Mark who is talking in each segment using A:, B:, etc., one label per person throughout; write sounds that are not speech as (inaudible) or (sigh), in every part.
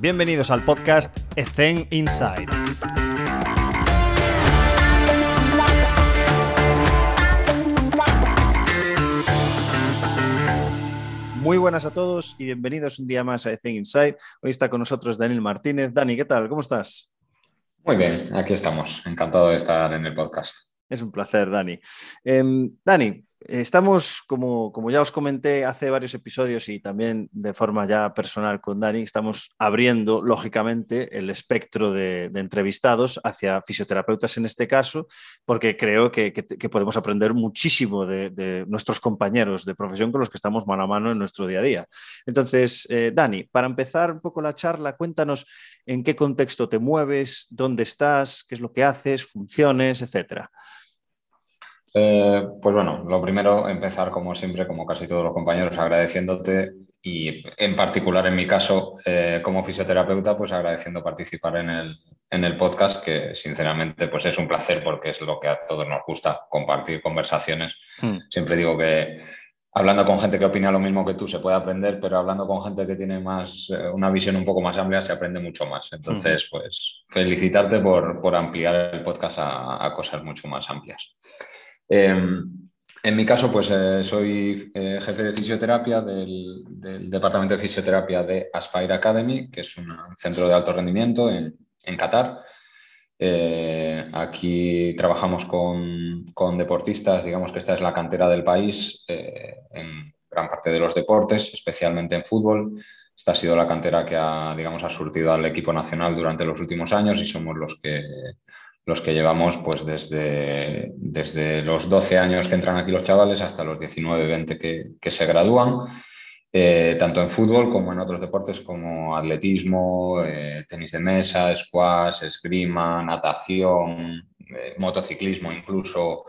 A: Bienvenidos al podcast Ethen Inside. Muy buenas a todos y bienvenidos un día más a Ethen Inside. Hoy está con nosotros Daniel Martínez. Dani, ¿qué tal? ¿Cómo estás?
B: Muy bien, aquí estamos. Encantado de estar en el podcast.
A: Es un placer, Dani. Em, Dani, Estamos, como, como, ya os comenté hace varios episodios y también de forma ya personal con Dani, estamos abriendo, lógicamente, el espectro de, entrevistados hacia fisioterapeutas en este caso, porque creo que, podemos aprender muchísimo de, nuestros compañeros de profesión con los que estamos mano a mano en nuestro día a día. Entonces, eh, Dani, para empezar un poco la charla, cuéntanos en qué contexto te mueves, dónde estás, qué es lo que haces, funciones, etcétera.
B: Eh, pues bueno, lo primero, empezar como siempre, como casi todos los compañeros, agradeciéndote y en particular en mi caso, eh, como fisioterapeuta, pues agradeciendo participar en el, en el podcast, que sinceramente pues es un placer porque es lo que a todos nos gusta, compartir conversaciones. Hmm. Siempre digo que hablando con gente que opina lo mismo que tú se puede aprender, pero hablando con gente que tiene más, eh, una visión un poco más amplia se aprende mucho más. Entonces, pues felicitarte por, por ampliar el podcast a, a cosas mucho más amplias. Em, en mi caso, pues eh, soy eh, jefe de fisioterapia del, Departamento de Fisioterapia de Aspire Academy, que es un centro de alto rendimiento en, Qatar. Eh, aquí trabajamos con, deportistas, digamos que esta es la cantera del país en gran parte de los deportes, especialmente en fútbol. Esta ha sido la cantera que ha, digamos, ha surtido al equipo nacional durante los últimos años y somos los que los que llevamos pues desde, desde los 12 años que entran aquí los chavales hasta los 19, 20 que, se gradúan, eh, tanto en fútbol como en otros deportes como atletismo, eh, tenis de mesa, squash, esgrima, natación, eh, motociclismo incluso,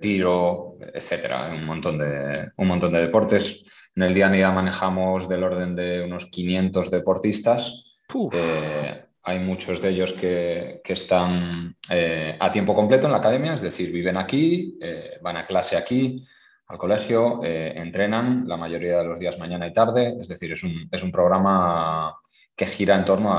B: tiro, etcétera, un montón, de, un montón de deportes. En el día a día manejamos del orden de unos 500 deportistas hay muchos de ellos que, están eh, a tiempo completo en la academia, es decir, viven aquí, eh, van a clase aquí, al colegio, eh, entrenan la mayoría de los días mañana y tarde, es decir, es un, programa que gira en torno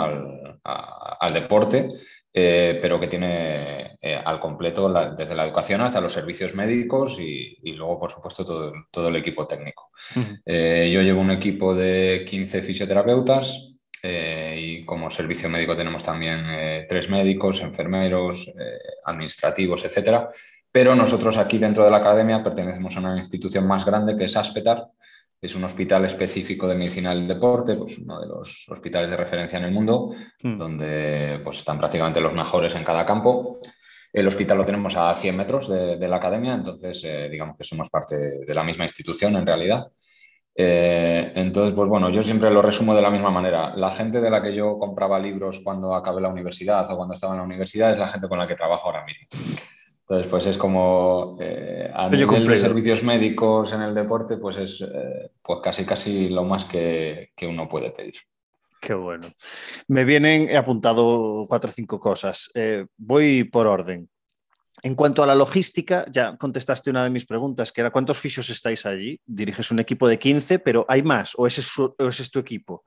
B: al, deporte, pero que tiene al completo desde la educación hasta los servicios médicos y, luego, por supuesto, todo, el equipo técnico. yo llevo un equipo de 15 fisioterapeutas, eh, y como servicio médico tenemos también eh, tres médicos, enfermeros, eh, administrativos, etcétera. Pero nosotros aquí dentro de la academia pertenecemos a una institución más grande que es Aspetar, es un hospital específico de medicina del deporte, pues uno de los hospitales de referencia en el mundo, hmm. donde pues, están prácticamente los mejores en cada campo. El hospital lo tenemos a 100 metros de, de la academia, entonces digamos que somos parte de la misma institución en realidad. Eh, entonces, pues bueno, yo siempre lo resumo de la misma manera. La gente de la que yo compraba libros cuando acabé la universidad o cuando estaba en la universidad es la gente con la que trabajo ahora mismo. Entonces, pues es como eh, a nivel de servicios médicos en el deporte, pues es eh, pues casi casi lo más que, que, uno puede pedir.
A: Qué bueno. Me vienen, he apuntado cuatro o cinco cosas. voy por orden. En cuanto a la logística, ya contestaste una de mis preguntas, que era ¿cuántos fisios estáis allí? Diriges un equipo de 15, pero ¿hay más o ese es, tu equipo?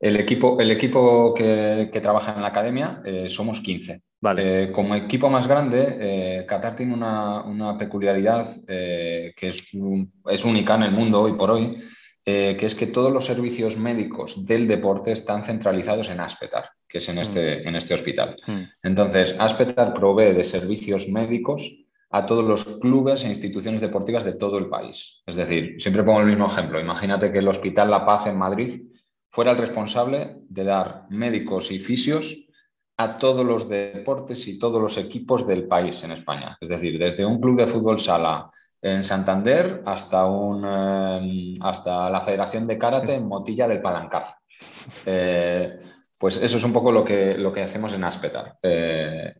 B: El equipo, el equipo que, trabaja en la academia eh, somos 15. Vale. Eh, como equipo más grande, eh, Qatar tiene una, peculiaridad que es, es, única en el mundo hoy por hoy, que es que todos los servicios médicos del deporte están centralizados en Aspetar que es en este, mm. en este hospital. Mm. Entonces, Aspetar provee de servicios médicos a todos los clubes e instituciones deportivas de todo el país. Es decir, siempre pongo el mismo ejemplo. Imagínate que el Hospital La Paz en Madrid fuera el responsable de dar médicos y fisios a todos los deportes y todos los equipos del país en España. Es decir, desde un club de fútbol sala en Santander hasta, un, eh, hasta la Federación de Karate en Motilla del Palancar. Eh, pues eso es un poco lo que, lo que hacemos en Aspetar. Eh,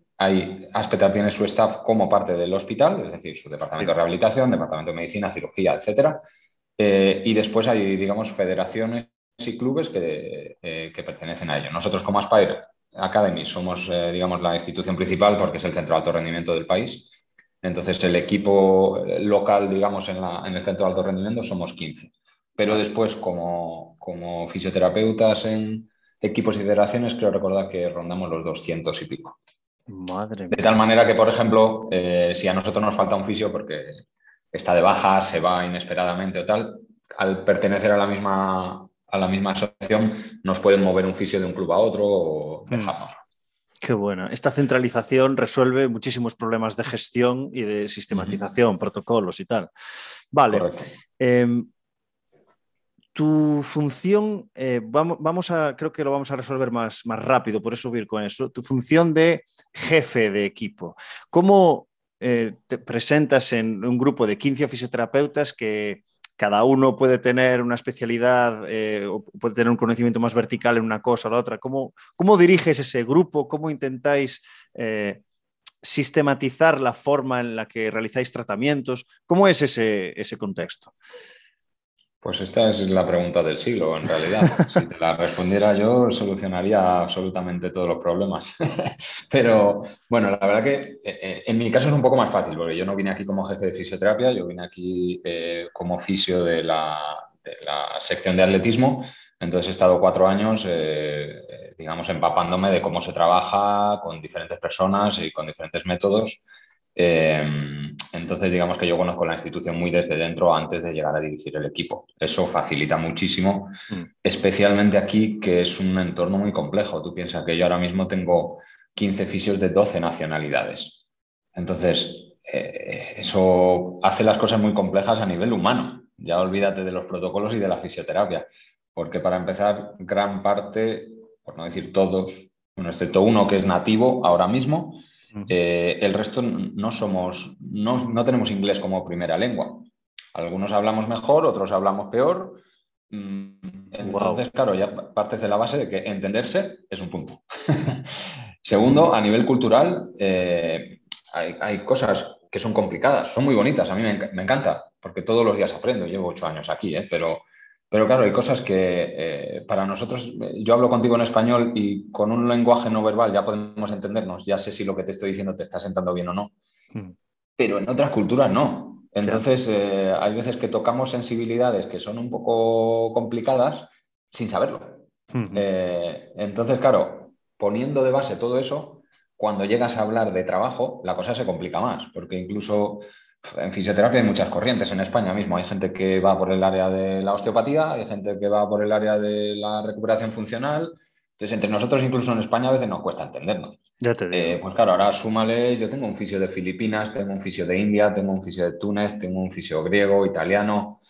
B: Aspetar tiene su staff como parte del hospital, es decir, su departamento de rehabilitación, departamento de medicina, cirugía, etcétera. Eh, y después hay, digamos, federaciones y clubes que, eh, que, pertenecen a ello. Nosotros como Aspire Academy somos, digamos, la institución principal porque es el centro de alto rendimiento del país. Entonces, el equipo local, digamos, en, la, en el centro de alto rendimiento somos 15. Pero después, como, como fisioterapeutas en, equipos y federaciones, creo recordar que rondamos los 200 y pico.
A: Madre
B: De tal manera que, por ejemplo, eh, si a nosotros nos falta un fisio porque está de baja, se va inesperadamente o tal, al pertenecer a la misma, a la misma asociación, nos pueden mover un fisio de un club a otro o mm.
A: Qué buena. Esta centralización resuelve muchísimos problemas de gestión y de sistematización, protocolos y tal. Vale. Em, tu función, eh, vamos, a, creo que lo vamos a resolver más, más rápido, por eso subir con eso. Tu función de jefe de equipo. ¿Cómo eh, te presentas en un grupo de 15 fisioterapeutas que cada uno puede tener una especialidad eh, o puede tener un conocimiento más vertical en una cosa o la otra? ¿Cómo, cómo diriges ese grupo? ¿Cómo intentáis sistematizar la forma en la que realizáis tratamientos? ¿Cómo es ese, ese contexto?
B: Pues esta es la pregunta del siglo, en realidad. Si te la respondiera yo, solucionaría absolutamente todos los problemas. (laughs) Pero bueno, la verdad que eh, eh, en mi caso es un poco más fácil, porque yo no vine aquí como jefe de fisioterapia, yo vine aquí eh, como fisio de la, sección de atletismo. Entonces he estado cuatro años, digamos, empapándome de cómo se trabaja con diferentes personas y con diferentes métodos. Em, entonces, digamos que yo conozco la institución muy desde dentro antes de llegar a dirigir el equipo. Eso facilita muchísimo, mm. especialmente aquí, que es un entorno muy complejo. Tú piensas que yo ahora mismo tengo 15 fisios de 12 nacionalidades. Entonces, eh, eso hace las cosas muy complejas a nivel humano. Ya olvídate de los protocolos y de la fisioterapia, porque para empezar, gran parte, por no decir todos, bueno, excepto uno que es nativo ahora mismo, eh, el resto no somos, no, tenemos inglés como primera lengua. Algunos hablamos mejor, otros hablamos peor. Mm, entonces, claro, ya partes de la base de que entenderse es un punto. (laughs) Segundo, a nivel cultural, eh, hay, cosas que son complicadas, son muy bonitas, a mí me, me, encanta, porque todos los días aprendo, llevo ocho años aquí, ¿eh? pero pero claro, hay cosas que eh, para nosotros, yo hablo contigo en español y con un lenguaje no verbal ya podemos entendernos, ya sé si lo que te estoy diciendo te está sentando bien o no, mm. pero en otras culturas no. Entonces, eh, hay veces que tocamos sensibilidades que son un poco complicadas sin saberlo. Eh, entonces, claro, poniendo de base todo eso, cuando llegas a hablar de trabajo, la cosa se complica más, porque incluso en fisioterapia hay muchas corrientes en España mismo. Hay gente que va por el área de la osteopatía, hay gente que va por el área de la recuperación funcional. Entonces, entre nosotros, incluso en España, a veces nos cuesta entendernos.
A: Ya te digo.
B: Eh, pues claro, ahora súmale, yo tengo un fisio de Filipinas, tengo un fisio de India, tengo un fisio de Túnez, tengo un fisio griego, italiano.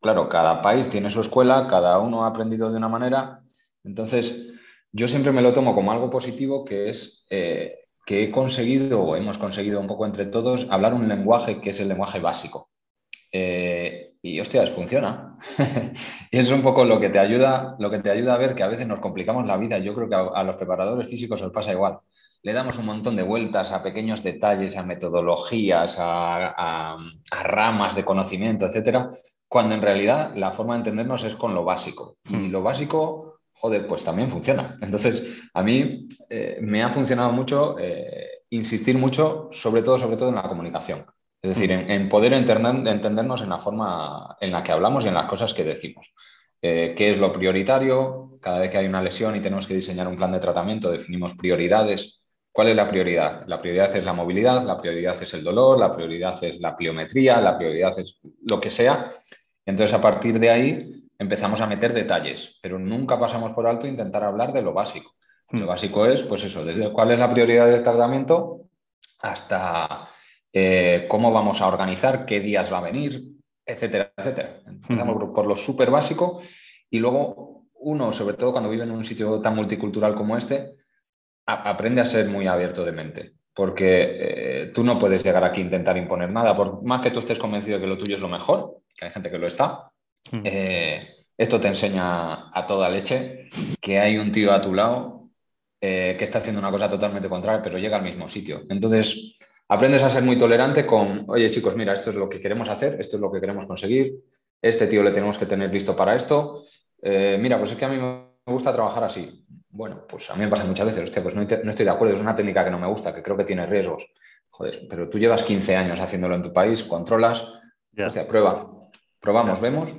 B: Claro, cada país tiene su escuela, cada uno ha aprendido de una manera. Entonces, yo siempre me lo tomo como algo positivo, que es eh, que he conseguido, o hemos conseguido un poco entre todos, hablar un lenguaje que es el lenguaje básico. Eh, y hostias, funciona. (laughs) y es un poco lo que te ayuda, lo que te ayuda a ver que a veces nos complicamos la vida. Yo creo que a, los preparadores físicos os pasa igual. Le damos un montón de vueltas a pequeños detalles, a metodologías, a, a ramas de conocimiento, etcétera, cuando en realidad la forma de entendernos es con lo básico. Y hmm. lo básico joder, pues también funciona. Entonces, a mí eh, me ha funcionado mucho eh, insistir mucho, sobre todo, sobre todo en la comunicación. Es decir, en, poder entendernos en la forma en la que hablamos y en las cosas que decimos. Eh, ¿Qué es lo prioritario? Cada vez que hay una lesión y tenemos que diseñar un plan de tratamiento, definimos prioridades. ¿Cuál es la prioridad? La prioridad es la movilidad, la prioridad es el dolor, la prioridad es la pliometría, la prioridad es lo que sea. Entonces, a partir de ahí, empezamos a meter detalles, pero nunca pasamos por alto intentar hablar de lo básico. Lo hmm. básico es, pues eso, desde cuál es la prioridad del tratamiento hasta eh, cómo vamos a organizar, qué días va a venir, etcétera, etcétera. Empezamos hmm. por lo súper básico y luego uno, sobre todo cuando vive en un sitio tan multicultural como este, aprende a ser muy abierto de mente. Porque eh, tú no puedes llegar aquí a intentar imponer nada, por más que tú estés convencido de que lo tuyo es lo mejor, que hay gente que lo está, eh, esto te enseña a toda leche que hay un tío a tu lado eh, que está haciendo una cosa totalmente contraria, pero llega al mismo sitio. Entonces, aprendes a ser muy tolerante con, oye chicos, mira, esto es lo que queremos hacer, esto es lo que queremos conseguir, este tío le tenemos que tener listo para esto. Eh, mira, pues es que a mí me gusta trabajar así. Bueno, pues a mí me pasa muchas veces, hostia, pues no, estoy de acuerdo, es una técnica que no me gusta, que creo que tiene riesgos. Joder, pero tú llevas 15 años haciéndolo en tu país, controlas, o sea, prueba, probamos, vemos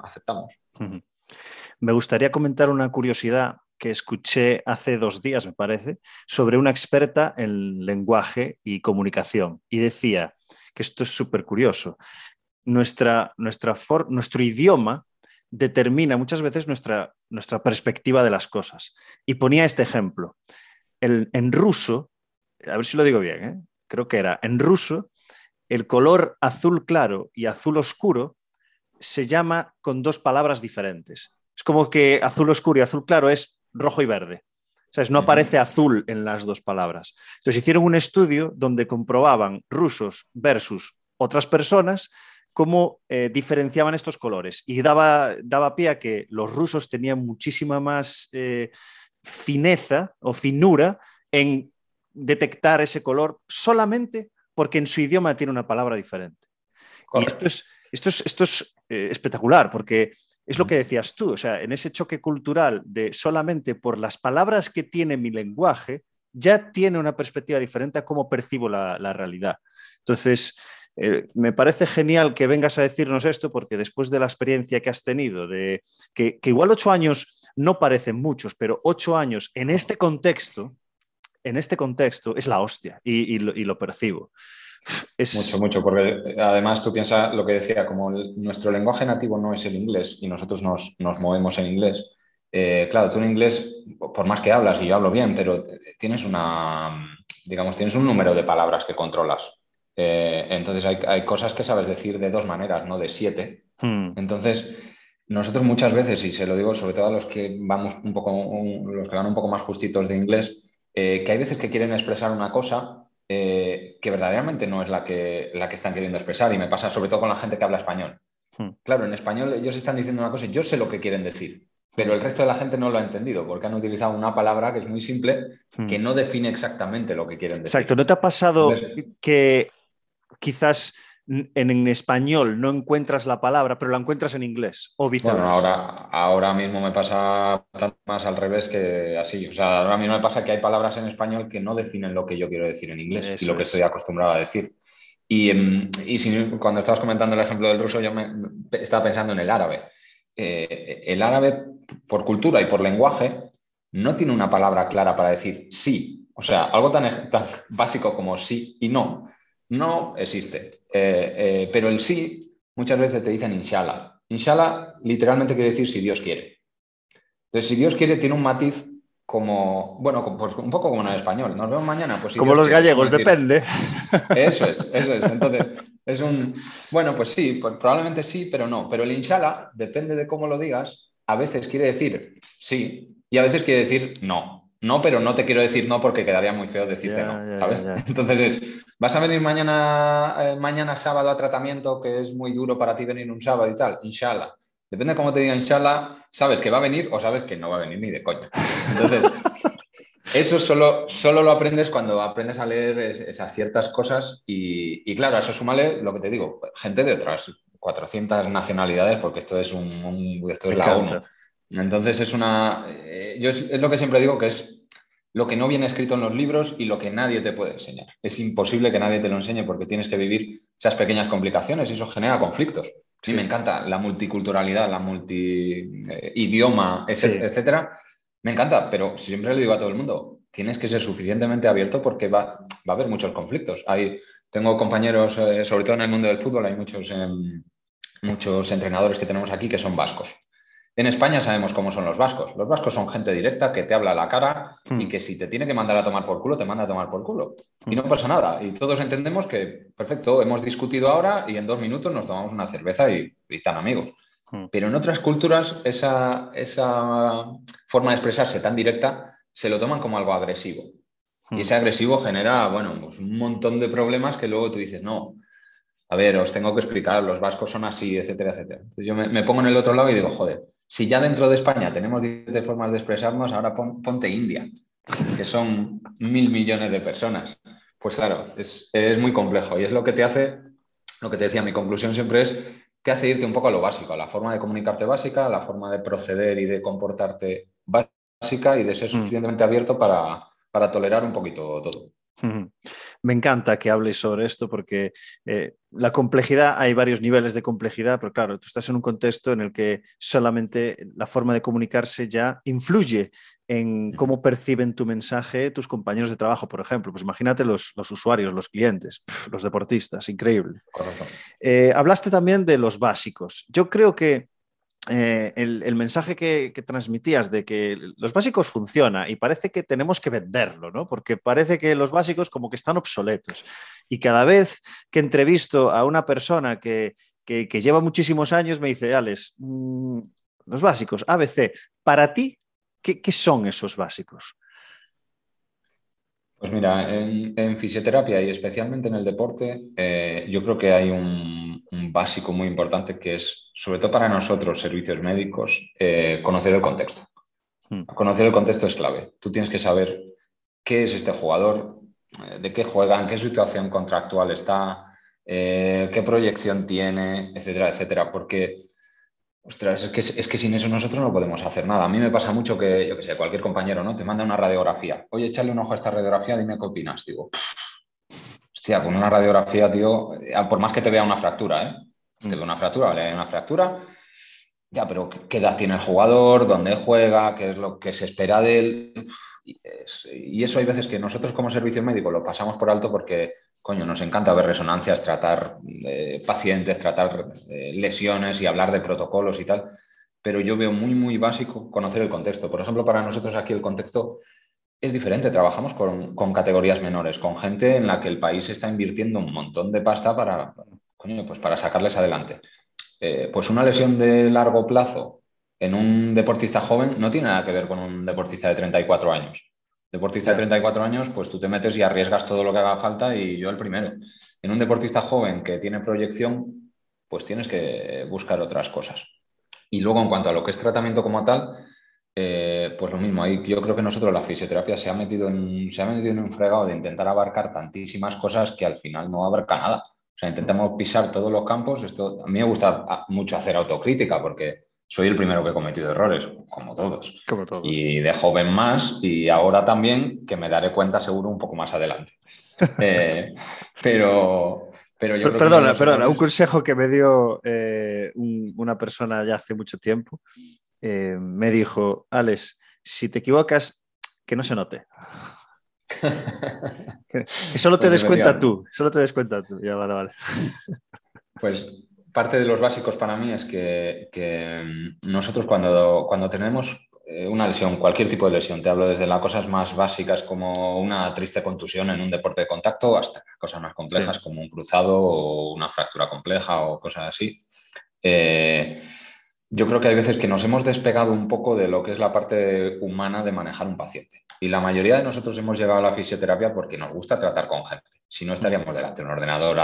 B: aceptamos.
A: Me gustaría comentar una curiosidad que escuché hace dos días, me parece, sobre una experta en lenguaje y comunicación. Y decía que esto es súper curioso. Nuestra, nuestra nuestro idioma determina muchas veces nuestra, nuestra perspectiva de las cosas. Y ponía este ejemplo. El, en ruso, a ver si lo digo bien, ¿eh? creo que era, en ruso, el color azul claro y azul oscuro se llama con dos palabras diferentes. Es como que azul oscuro y azul claro es rojo y verde. O no aparece azul en las dos palabras. Entonces hicieron un estudio donde comprobaban rusos versus otras personas cómo eh, diferenciaban estos colores y daba, daba pie a que los rusos tenían muchísima más eh, fineza o finura en detectar ese color solamente porque en su idioma tiene una palabra diferente. Y esto es, esto es, esto es eh, espectacular porque es lo que decías tú, o sea, en ese choque cultural de solamente por las palabras que tiene mi lenguaje, ya tiene una perspectiva diferente a cómo percibo la, realidad. Entonces, eh, me parece genial que vengas a decirnos esto porque después de la experiencia que has tenido, de que, igual ocho años no parecen muchos, pero ocho años en este contexto, en este contexto es la hostia y lo percibo.
B: Mucho, mucho, porque eh, además tú piensas lo que decía, como nuestro lenguaje nativo no es el inglés y nosotros nos, movemos en inglés, eh, claro, tú en inglés, por más que hablas, y yo hablo bien, pero tienes una, digamos, tienes un número de palabras que controlas. Eh, entonces hay, cosas que sabes decir de dos maneras, no de siete. Hmm. Entonces, nosotros muchas veces, y se lo digo sobre todo a los que vamos un poco, los que van un poco más justitos de inglés, que hay veces que quieren expresar una cosa que verdaderamente no es la que, la que están queriendo expresar. Y me pasa sobre todo con la gente que habla español. Hmm. Claro, en español ellos están diciendo una cosa y yo sé lo que quieren decir, pero el resto de la gente no lo ha entendido porque han utilizado una palabra que es muy simple, hmm. que no define exactamente lo que quieren decir.
A: Exacto, ¿no te ha pasado que quizás en, español no encuentras la palabra, pero la encuentras en inglés o viceversa.
B: Bueno, ahora, ahora mismo me pasa más al revés que así. O sea, ahora mismo me pasa que hay palabras en español que no definen lo que yo quiero decir en inglés y lo que estoy acostumbrado a decir. Y, em, cuando estabas comentando el ejemplo del ruso, yo me, estaba pensando en el árabe. Eh, el árabe, por cultura y por lenguaje, no tiene una palabra clara para decir sí. O sea, algo tan, tan básico como sí y no no existe. Eh, eh, pero el sí, muchas veces te dicen inshallah. Inshallah literalmente quiere decir si Dios quiere. Entonces, si Dios quiere, tiene un matiz como, bueno, pues un poco como en el español. Nos vemos mañana. Pues
A: como los gallegos, depende.
B: Eso es, eso es. Entonces, es un, bueno, pues sí, pues probablemente sí, pero no. Pero el inshallah, depende de cómo lo digas, a veces quiere decir sí y a veces quiere decir no no, pero no te quiero decir no porque quedaría muy feo decirte no, ¿sabes? (laughs) Entonces es, ¿vas a venir mañana, eh, mañana sábado a tratamiento que es muy duro para ti venir un sábado y tal? Inshallah. Depende de cómo te diga inshallah, sabes que va a venir o sabes que no va a venir ni de coña. Entonces, (laughs) eso solo, solo lo aprendes cuando aprendes a leer esas ciertas cosas y, claro, a eso súmale lo que te digo, gente de otras 400 nacionalidades porque esto es, un, esto es la ONU. Entonces es una, eh, yo es, lo que siempre digo que es lo que no viene escrito en los libros y lo que nadie te puede enseñar. Es imposible que nadie te lo enseñe porque tienes que vivir esas pequeñas complicaciones y eso genera conflictos. Sí, me encanta la multiculturalidad, la multi-idioma, eh, etcétera. Me encanta, pero siempre le digo a todo el mundo, tienes que ser suficientemente abierto porque va, a haber muchos conflictos. Hay, tengo compañeros, eh, sobre todo en el mundo del fútbol, hay muchos, em, muchos entrenadores que tenemos aquí que son vascos. En España sabemos cómo son los vascos. Los vascos son gente directa que te habla a la cara y hmm. que si te tiene que mandar a tomar por culo, te manda a tomar por culo. Y no hmm. pasa nada. Y todos entendemos que, perfecto, hemos discutido ahora y en dos minutos nos tomamos una cerveza y, están amigos. Hmm. Pero en otras culturas esa, esa forma de expresarse tan directa se lo toman como algo agresivo. Y ese agresivo genera, bueno, pues un montón de problemas que luego tú dices, no, a ver, os tengo que explicar, los vascos son así, etcétera, etcétera. Entonces yo me, me pongo en el otro lado y digo, joder, si ya dentro de España tenemos diferentes formas de expresarnos, ahora ponte India, que son mil millones de personas. Pues claro, es, muy complejo y es lo que te hace, lo que te decía, mi conclusión siempre es, te hace irte un poco a lo básico, a la forma de comunicarte básica, a la forma de proceder y de comportarte básica y de ser mm. suficientemente abierto para, tolerar un poquito todo.
A: Me encanta que hables sobre esto porque eh, la complejidad, hay varios niveles de complejidad, pero claro, tú estás en un contexto en el que solamente la forma de comunicarse ya influye en cómo perciben tu mensaje tus compañeros de trabajo, por ejemplo. Pues imagínate los, usuarios, los clientes, los deportistas, increíble. Eh, hablaste también de los básicos. Yo creo que eh, el, mensaje que, transmitías de que los básicos funciona y parece que tenemos que venderlo, ¿no? Porque parece que los básicos como que están obsoletos. Y cada vez que entrevisto a una persona que, lleva muchísimos años, me dice, Alex, mm, los básicos, ABC, para ti, ¿qué, son esos básicos?
B: Pues mira, en, fisioterapia y especialmente en el deporte, eh, yo creo que hay un un básico muy importante que es, sobre todo para nosotros, servicios médicos, eh, conocer el contexto. Hmm. Conocer el contexto es clave. Tú tienes que saber qué es este jugador, eh, de qué juega, en qué situación contractual está, eh, qué proyección tiene, etcétera, etcétera. Porque, ostras, es que, es que sin eso nosotros no podemos hacer nada. A mí me pasa mucho que, yo que sé, cualquier compañero, ¿no? Te manda una radiografía. Oye, échale un ojo a esta radiografía, dime qué opinas. Digo, Hostia, con una radiografía, tío, eh, por más que te vea una fractura, ¿eh? Te vea una fractura, vale, una fractura. Ya, pero ¿qué edad tiene el jugador? ¿Dónde juega? ¿Qué es lo que se espera de él? Y, eso hay veces que nosotros como servicio médico lo pasamos por alto porque, coño, nos encanta ver resonancias, tratar eh, pacientes, tratar eh, lesiones y hablar de protocolos y tal. Pero yo veo muy, muy básico conocer el contexto. Por ejemplo, para nosotros aquí el contexto es diferente. Trabajamos con, categorías menores, con gente en la que el país está invirtiendo un montón de pasta para, pues para sacarles adelante. Eh, pues una lesión de largo plazo en un deportista joven no tiene nada que ver con un deportista de 34 años. Deportista de 34 años, pues tú te metes y arriesgas todo lo que haga falta y yo el primero. En un deportista joven que tiene proyección, pues tienes que buscar otras cosas. Y luego, en cuanto a lo que es tratamiento como tal, eh, pues lo mismo, ahí yo creo que nosotros la fisioterapia se ha metido en, se ha metido en un fregado de intentar abarcar tantísimas cosas que al final no abarca nada. O sea, intentamos pisar todos los campos. Esto, a mí me gusta mucho hacer autocrítica porque soy el primero que he cometido errores, como todos.
A: Como todos.
B: Y de joven más, y ahora también, que me daré cuenta seguro un poco más adelante. (laughs) Eh, pero, pero yo
A: perdona, perdona, un consejo que me dio eh, una persona ya hace mucho tiempo eh, me dijo, Alex, si te equivocas, que no se note. (laughs) que, solo te pues des cuenta tú, solo te des cuenta tú. Ya, vale, vale. (laughs)
B: pues parte de los básicos para mí es que, mm, nosotros cuando, cuando tenemos eh, una lesión, cualquier tipo de lesión, te hablo desde las cosas más básicas como una triste contusión en un deporte de contacto hasta cosas más complejas como un cruzado o una fractura compleja o cosas así. Eh, yo creo que hay veces que nos hemos despegado un poco de lo que es la parte humana de manejar un paciente. Y la mayoría de nosotros hemos llegado a la fisioterapia porque nos gusta tratar con gente. Si no, estaríamos delante de un ordenador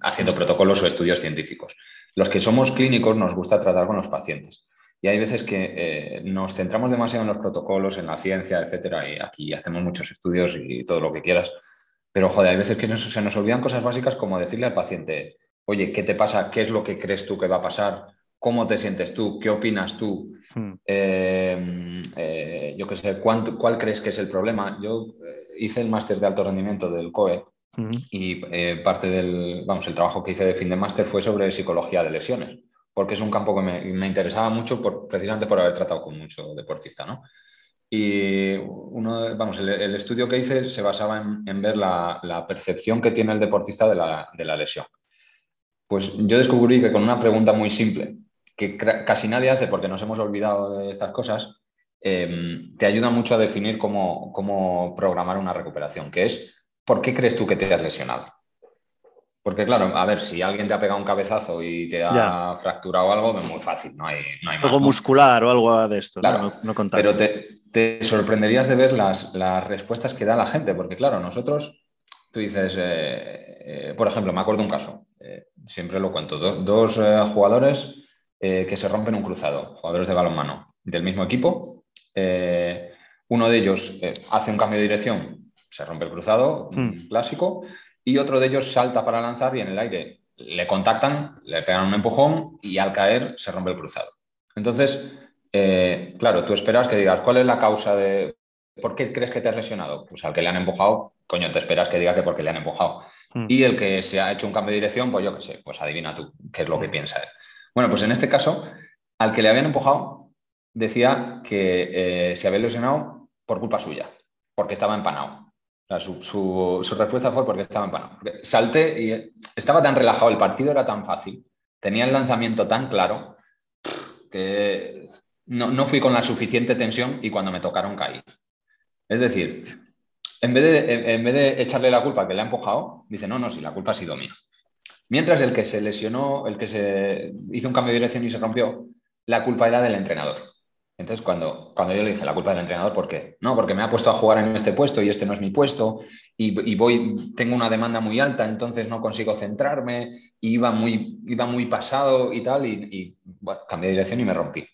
B: haciendo protocolos o estudios científicos. Los que somos clínicos nos gusta tratar con los pacientes. Y hay veces que eh, nos centramos demasiado en los protocolos, en la ciencia, etcétera, y aquí hacemos muchos estudios y todo lo que quieras. Pero, joder, hay veces que se nos olvidan cosas básicas como decirle al paciente, oye, ¿qué te pasa? ¿Qué es lo que crees tú que va a pasar? Cómo te sientes tú, qué opinas tú, hmm. eh, eh, yo qué sé, cuál crees que es el problema. Yo eh, hice el máster de alto rendimiento del COE hmm. y parte del, vamos, el trabajo que hice de fin de máster fue sobre psicología de lesiones, porque es un campo que me, interesaba mucho por, precisamente por haber tratado con mucho deportista, ¿no? Y uno, vamos, el, estudio que hice se basaba en, ver la, percepción que tiene el deportista de la, de la lesión. Pues yo descubrí que con una pregunta muy simple, que casi nadie hace porque nos hemos olvidado de estas cosas, em, te ayuda mucho a definir cómo, programar una recuperación, que es, ¿por qué crees tú que te has lesionado? Porque claro, a ver, si alguien te ha pegado un cabezazo y te ha fracturado algo, es muy fácil, no hay, no
A: Algo muscular o algo de esto,
B: claro, no, Pero te, sorprenderías de ver las, respuestas que da la gente, porque claro, nosotros, tú dices, eh, eh, por ejemplo, me acuerdo un caso, eh, siempre lo cuento, dos jugadores eh, que se rompen un cruzado, jugadores de balonmano del mismo equipo. Eh, uno de ellos eh, hace un cambio de dirección, se rompe el cruzado, hmm. clásico, y otro de ellos salta para lanzar y en el aire le contactan, le pegan un empujón y al caer se rompe el cruzado. Entonces, claro, tú esperas que digas, ¿cuál es la causa de... ¿Por qué crees que te has lesionado? Pues al que le han empujado coño, te esperas que diga que porque le han empujado. Hmm. Y el que se ha hecho un cambio de dirección, pues yo qué sé, pues adivina tú qué es lo que hmm. piensa él. Bueno, pues en este caso, al que le habían empujado, decía que eh, se había lesionado por culpa suya, porque estaba empanado. su, respuesta fue porque estaba empanado. salté y estaba tan relajado, el partido era tan fácil, tenía el lanzamiento tan claro que no, fui con la suficiente tensión y cuando me tocaron caí. Es decir, en vez, de, en vez de echarle la culpa que le ha empujado, dice, no, no, si la culpa ha sido mía. Mientras el que se lesionó, el que se hizo un cambio de dirección y se rompió, la culpa era del entrenador. Entonces, cuando, cuando yo le dije la culpa del entrenador, ¿por qué? No, porque me ha puesto a jugar en este puesto y este no es mi puesto y, voy, tengo una demanda muy alta, entonces no consigo centrarme, y iba muy, iba muy pasado y tal, y, bueno, cambié de dirección y me rompí.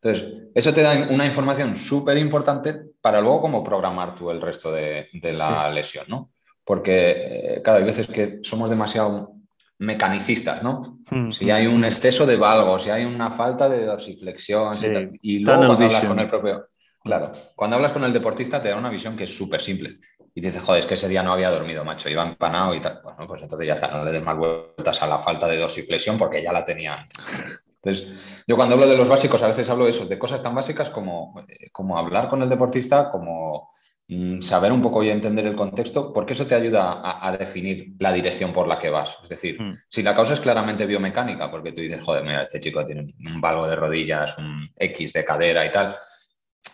B: Entonces, eso te da una información súper importante para luego cómo programar tú el resto de, la lesión, ¿no? Porque, eh, claro, hay veces que somos demasiado mecanicistas, ¿no? Hmm, si hay un hmm. exceso de valgo, si hay una falta de dorsiflexión y, luego cuando hablas con el propio... Claro, cuando hablas con el deportista te da una visión que es súper simple. Y dices, joder, es que ese día no había dormido, macho, iba empanado y tal. Bueno, pues entonces ya está, no le des más vueltas a la falta de dorsiflexión porque ya la tenía Entonces, yo cuando hablo de los básicos, a veces hablo de eso, de cosas tan básicas como, eh, como hablar con el deportista, como Mm, saber un poco y entender el contexto, porque eso te ayuda a, definir la dirección por la que vas. Es decir, hmm. si la causa es claramente biomecánica, porque tú dices, joder, mira, este chico tiene un valgo de rodillas, un X de cadera y tal,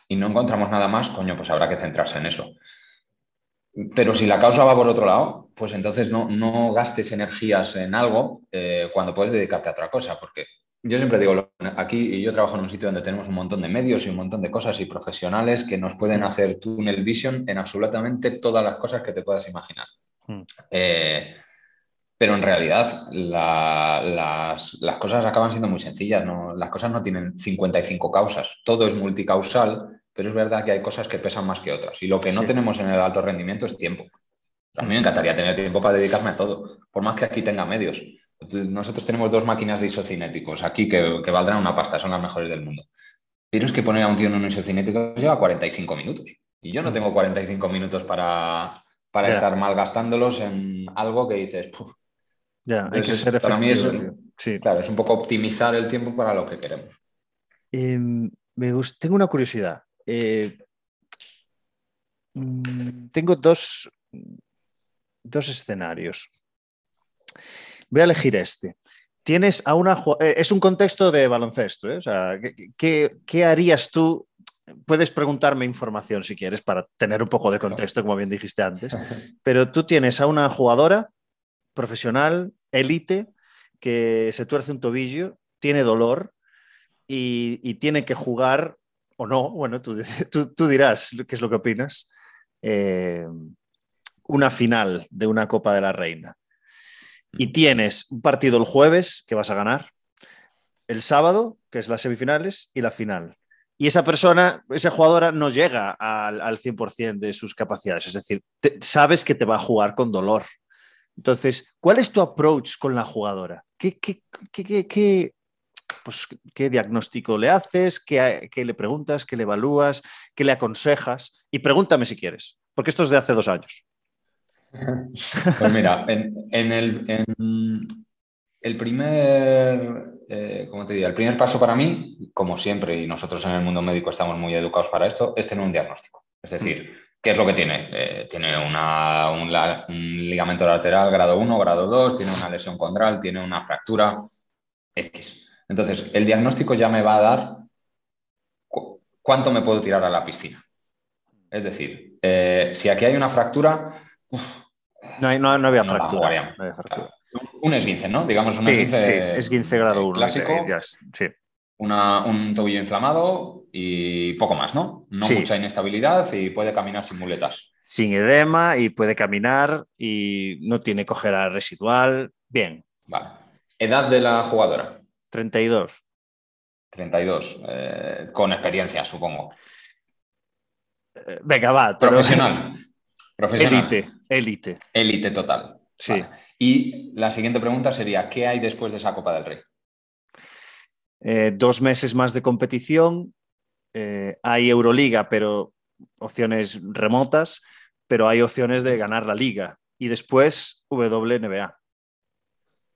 B: y no encontramos nada más, coño, pues habrá que centrarse en eso. Pero si la causa va por otro lado, pues entonces no, no gastes energías en algo eh, cuando puedes dedicarte a otra cosa, porque yo siempre digo, aquí yo trabajo en un sitio donde tenemos un montón de medios y un montón de cosas y profesionales que nos pueden hacer tunnel vision en absolutamente todas las cosas que te puedas imaginar. Hmm. Eh, pero en realidad las, cosas acaban siendo muy sencillas, las cosas no tienen 55 causas, todo es multicausal, pero es verdad que hay cosas que pesan más que otras y lo que no tenemos en el alto rendimiento es tiempo. A mí me encantaría tener tiempo para dedicarme a todo, por más que aquí tenga medios. Nosotros tenemos dos máquinas de isocinéticos aquí que, valdrán una pasta, son las mejores del mundo. Pero es que poner a un tío en un isocinético lleva 45 minutos. Y yo no tengo 45 minutos para, para estar malgastándolos en algo que dices,
A: Ya, hay que ser Para mí es,
B: sí. claro, es un poco optimizar el tiempo para lo que queremos.
A: Em, me tengo una curiosidad. Eh, mm, tengo dos, dos escenarios. Voy a elegir este. Tienes a una. Eh, es un contexto de baloncesto, ¿eh? O sea, ¿qué, harías tú? Puedes preguntarme información si quieres para tener un poco de contexto, como bien dijiste antes. (laughs) Pero tú tienes a una jugadora profesional, élite, que se tuerce un tobillo, tiene dolor y, tiene que jugar o no. Bueno, tú, (laughs) tú, dirás qué es lo que opinas. Eh, una final de una Copa de la Reina y tienes un partido el jueves que vas a ganar, el sábado, que es las semifinales, y la final. Y esa persona, esa jugadora no llega al, al 100% de sus capacidades, es decir, sabes que te va a jugar con dolor. Entonces, ¿cuál es tu approach con la jugadora? ¿Qué, qué, qué, qué pues, ¿qué diagnóstico le haces? ¿Qué, ¿Qué, le preguntas? ¿Qué le evalúas? ¿Qué le aconsejas? Y pregúntame si quieres, porque esto es de hace dos años.
B: Pues mira, en, el, primer, eh, te diría? El primer paso para mí, como siempre, y nosotros en el mundo médico estamos muy educados para esto, es tener un diagnóstico. Es decir, ¿qué es lo que tiene? Eh, tiene un, ligamento lateral grado 1, grado 2, tiene una lesión condral, tiene una fractura X. Entonces, el diagnóstico ya me va a dar cuánto me puedo tirar a la piscina. Es decir, eh, si aquí hay una fractura,
A: no, no, no había fractura.
B: Un esguince, ¿no? Digamos un
A: esguince, grado 1.
B: Clásico. sí. un tobillo inflamado y poco más, ¿no? No mucha inestabilidad y puede caminar sin muletas.
A: Sin edema y puede caminar y no tiene cojera residual. Bien.
B: Vale. ¿Edad de la jugadora?
A: 32.
B: 32. Eh, con experiencia, supongo.
A: Eh, venga, va.
B: Profesional. (laughs)
A: Élite, élite.
B: Élite total.
A: Sí.
B: Y la siguiente pregunta sería, ¿qué hay después de esa Copa del Rey?
A: Eh, dos meses más de competición, eh, hay Euroliga, pero opciones remotas, pero hay opciones de ganar la liga y después WNBA.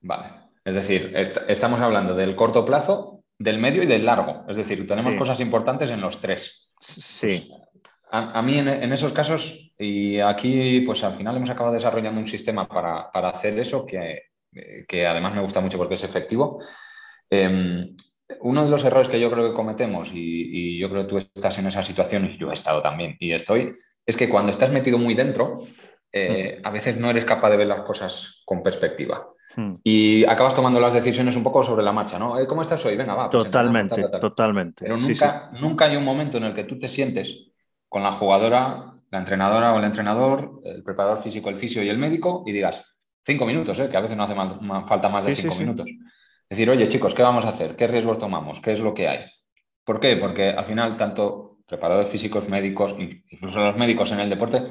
B: Vale, es decir, estamos hablando del corto plazo, del medio y del largo. Es decir, tenemos cosas importantes en los tres.
A: Sí.
B: Pues, a, mí en, esos casos, y aquí pues al final hemos acabado desarrollando un sistema para, hacer eso que, que, además me gusta mucho porque es efectivo. Em, uno de los errores que yo creo que cometemos, y, yo creo que tú estás en esa situación, y yo he estado también, y estoy, es que cuando estás metido muy dentro, eh, a veces no eres capaz de ver las cosas con perspectiva. Hmm. Y acabas tomando las decisiones un poco sobre la marcha, ¿no? Eh, ¿Cómo estás hoy? Venga, va.
A: Pues totalmente, totalmente.
B: Pero nunca, nunca hay un momento en el que tú te sientes con la jugadora, la entrenadora o el entrenador, el preparador físico, el fisio y el médico y digas, cinco minutos, ¿eh? que a veces no hace falta más de cinco minutos. Decir, oye chicos, ¿qué vamos a hacer? ¿Qué riesgos tomamos? ¿Qué es lo que hay? ¿Por qué? Porque al final tanto preparadores físicos, médicos, incluso los médicos en el deporte,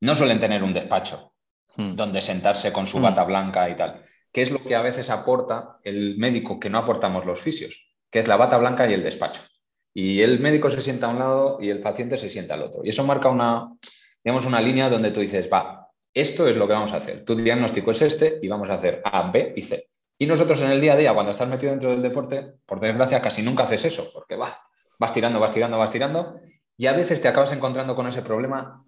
B: no suelen tener un despacho hmm. donde sentarse con su hmm. bata blanca y tal. ¿Qué es lo que a veces aporta el médico que no aportamos los fisios? Que es la bata blanca y el despacho. Y el médico se sienta a un lado y el paciente se sienta al otro. Y eso marca una, digamos, una línea donde tú dices, va, esto es lo que vamos a hacer. Tu diagnóstico es este y vamos a hacer A, B y C. Y nosotros en el día a día, cuando estás metido dentro del deporte, por desgracia, casi nunca haces eso, porque va, vas tirando, vas tirando, vas tirando, y a veces te acabas encontrando con ese problema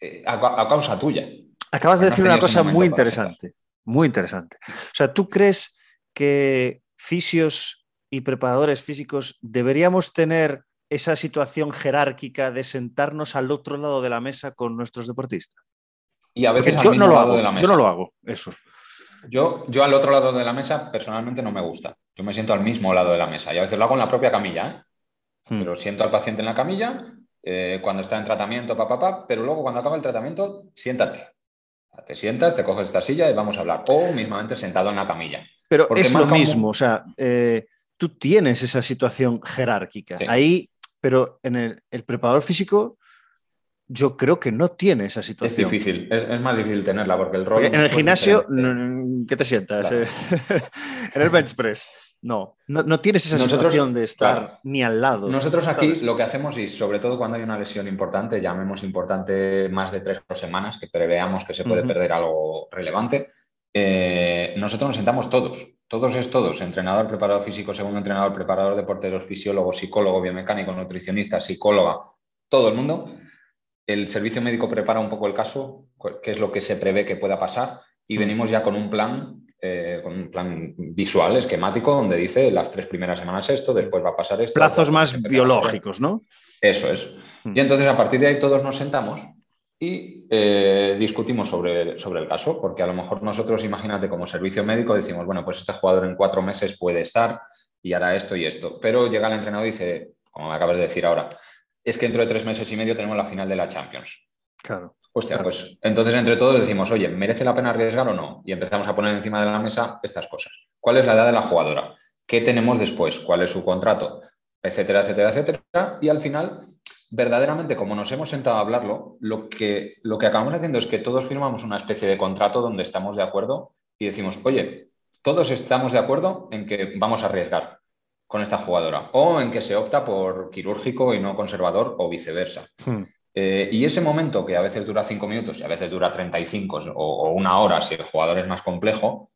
B: eh, a, causa tuya.
A: Acabas de decir una cosa muy interesante, muy interesante. O sea, ¿tú crees que fisios y preparadores físicos deberíamos tener esa situación jerárquica de sentarnos al otro lado de la mesa con nuestros deportistas?
B: Y a veces yo no lo hago,
A: yo no lo hago, eso.
B: Yo, yo al otro lado de la mesa personalmente no me gusta. Yo me siento al mismo lado de la mesa y a veces lo hago en la propia camilla. ¿eh? Hmm. Pero siento al paciente en la camilla eh, cuando está en tratamiento, papá, pa, pero luego cuando acaba el tratamiento, siéntate. Te sientas, te coges esta silla y vamos a hablar. O mismamente sentado en la camilla.
A: Pero es lo mismo, o sea, eh, tú tienes esa situación jerárquica. Ahí, pero en el preparador físico yo creo que no tiene esa situación.
B: Es difícil, es, más difícil tenerla porque el rol.
A: en el gimnasio, ¿qué te sientas? (laughs) en el bench press. No, no, tienes esa situación de estar ni al lado.
B: Nosotros aquí lo que hacemos, y sobre todo cuando hay una lesión importante, llamemos importante más de tres semanas, que preveamos que se puede perder algo relevante, eh, nosotros nos sentamos todos. Todos es todos, entrenador, preparador físico, segundo entrenador, preparador de porteros, fisiólogo, psicólogo, biomecánico, nutricionista, psicóloga, todo el mundo el servicio médico prepara un poco el caso, qué es lo que se prevé que pueda pasar, y venimos ya con un plan, eh, con un plan visual, esquemático, donde dice las tres primeras semanas esto, después va a pasar esto.
A: Plazos más biológicos, ¿no?
B: Eso es. Mm. Y entonces a partir de ahí todos nos sentamos y eh, discutimos sobre, sobre el caso, porque a lo mejor nosotros, imagínate, como servicio médico, decimos, bueno, pues este jugador en cuatro meses puede estar y hará esto y esto. Pero llega el entrenador y dice, como me acabas de decir ahora, es que dentro de tres meses y medio tenemos la final de la Champions.
A: Claro.
B: Hostia, pues entonces entre todos decimos, oye, ¿merece la pena arriesgar o no? Y empezamos a poner encima de la mesa estas cosas. ¿Cuál es la edad de la jugadora? ¿Qué tenemos después? ¿Cuál es su contrato? Etcétera, etcétera, etcétera. Y al final, verdaderamente, como nos hemos sentado a hablarlo, lo que, lo que acabamos haciendo es que todos firmamos una especie de contrato donde estamos de acuerdo y decimos, oye, todos estamos de acuerdo en que vamos a arriesgar con esta jugadora, o en que se opta por quirúrgico y no conservador o viceversa. Hmm. Eh, y ese momento, que a veces dura cinco minutos y a veces dura 35 o, o una hora si el jugador es más complejo,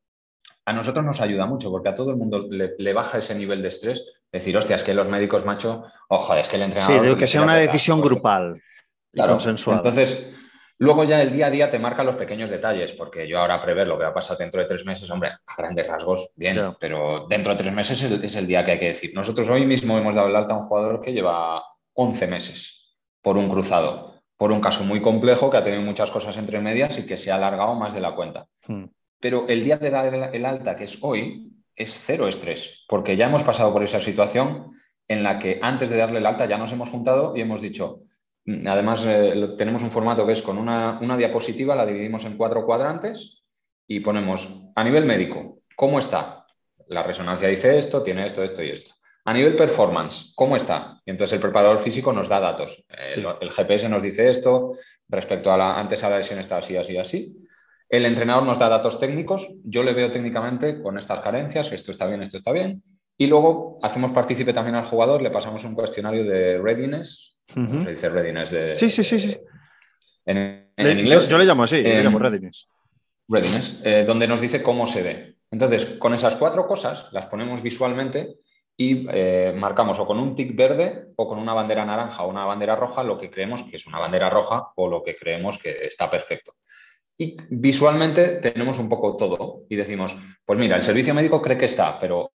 B: a nosotros nos ayuda mucho porque a todo el mundo le, baja ese nivel de estrés. Decir, hostia, es que los médicos, macho, ojo, es que el entrenador.
A: Sí, de que sea una decisión grupal y consensual.
B: Entonces, Luego ya el día a día te marca los pequeños detalles, porque yo ahora prever lo que va a pasar dentro de tres meses, hombre, a grandes rasgos, bien, pero dentro de tres meses es el, día que hay que decir. Nosotros hoy mismo hemos dado el alta a un jugador que lleva 11 meses por un cruzado, por un caso muy complejo que ha tenido muchas cosas entre medias y que se ha alargado más de la cuenta. Hmm. Pero el día de dar el alta, que es hoy, es cero estrés, porque ya hemos pasado por esa situación en la que antes de darle el alta ya nos hemos juntado y hemos dicho, Además, eh, tenemos un formato que es con una, diapositiva, la dividimos en cuatro cuadrantes y ponemos a nivel médico, ¿cómo está? La resonancia dice esto, tiene esto, esto y esto. A nivel performance, ¿cómo está? Y entonces el preparador físico nos da datos. El, GPS nos dice esto, respecto a la, antes a la lesión está así, así, así. El entrenador nos da datos técnicos, yo le veo técnicamente con estas carencias, esto está bien, esto está bien. Y luego hacemos partícipe también al jugador, le pasamos un cuestionario de readiness, se dice readiness de...
A: Sí, sí, sí, sí.
B: En,
A: inglés. Yo, le llamo así, le llamo readiness.
B: Readiness, eh, donde nos dice cómo se ve. Entonces, con esas cuatro cosas las ponemos visualmente y eh, marcamos o con un tic verde o con una bandera naranja o una bandera roja lo que creemos que es una bandera roja o lo que creemos que está perfecto. Y visualmente tenemos un poco todo y decimos, pues mira, el servicio médico cree que está, pero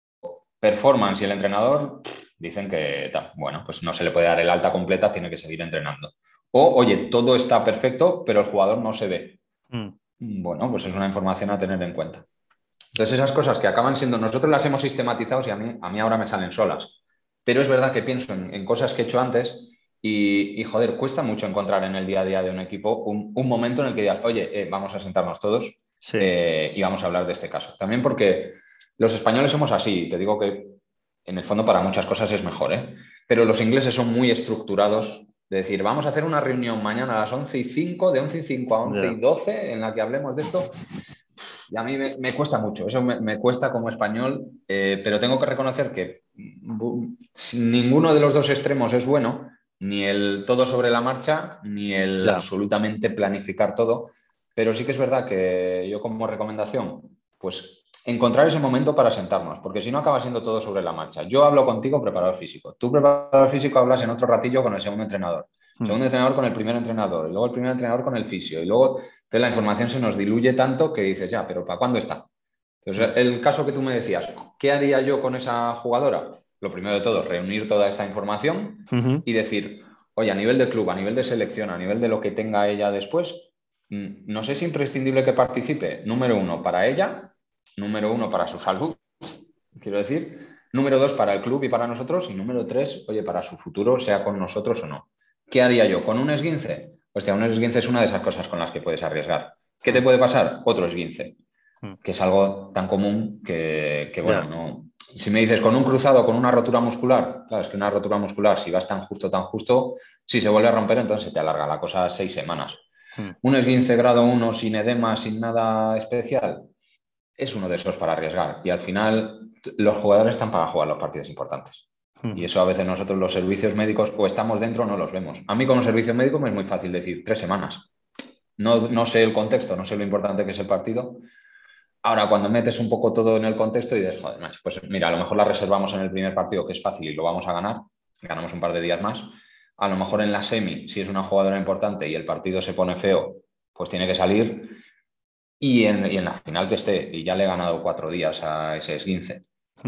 B: performance y el entrenador dicen que, bueno, pues no se le puede dar el alta completa, tiene que seguir entrenando. O, oye, todo está perfecto, pero el jugador no se ve. Mm. Bueno, pues es una información a tener en cuenta. Entonces, esas cosas que acaban siendo, nosotros las hemos sistematizado y a mí, a mí ahora me salen solas. Pero es verdad que pienso en, cosas que he hecho antes y, joder, cuesta mucho encontrar en el día a día de un equipo un, momento en el que digas, oye, eh, vamos a sentarnos todos eh, y vamos a hablar de este caso. También porque los españoles somos así, te digo que en el fondo para muchas cosas es mejor, ¿eh? pero los ingleses son muy estructurados. De decir, vamos a hacer una reunión mañana a las 11 y 5, de 11 y 5 a 11 y 12, en la que hablemos de esto. Y a mí me, cuesta mucho, eso me, cuesta como español, eh, pero tengo que reconocer que ninguno de los dos extremos es bueno, ni el todo sobre la marcha, ni el absolutamente planificar todo. Pero sí que es verdad que yo como recomendación, pues encontrar ese momento para sentarnos, porque si no acaba siendo todo sobre la marcha. Yo hablo contigo, preparador físico. Tú, preparador físico, hablas en otro ratillo con el segundo entrenador. El hmm. segundo entrenador con el primer entrenador, y luego el primer entrenador con el fisio, y luego entonces la información se nos diluye tanto que dices, ya, pero ¿para cuándo está? Entonces, el caso que tú me decías, ¿qué haría yo con esa jugadora? Lo primero de todo, reunir toda esta información y decir, oye, a nivel de club, a nivel de selección, a nivel de lo que tenga ella después, mm, no sé si es imprescindible que participe, número uno, para ella, número uno, para su salud, quiero decir, número dos, para el club y para nosotros, y número tres, oye, para su futuro, sea con nosotros o no. ¿Qué haría yo? ¿Con un esguince? Hostia, un esguince es una de esas cosas con las que puedes arriesgar. ¿Qué te puede pasar? Otro esguince, hmm. que es algo tan común que, bueno, no. Si me dices con un cruzado, con una rotura muscular, claro, es que una rotura muscular, si vas tan justo, tan justo, si se vuelve a romper, entonces se te alarga la cosa seis semanas. Hmm. Un esguince grado 1 sin edema, sin nada especial, es uno de esos para arriesgar. Y al final, los jugadores están para jugar los partidos importantes. Hmm. Y eso a veces nosotros los servicios médicos o estamos dentro o no los vemos. A mí como servicio médico me es muy fácil decir tres semanas. No, no, sé el contexto, no sé lo importante que es el partido. Ahora, cuando metes un poco todo en el contexto y dices, joder, pues mira, a lo mejor la reservamos en el primer partido, que es fácil y lo vamos a ganar, ganamos un par de días más. A lo mejor en la semi, si es una jugadora importante y el partido se pone feo, pues tiene que salir. Y en, y en la final que esté, y ya le he ganado cuatro días a ese 15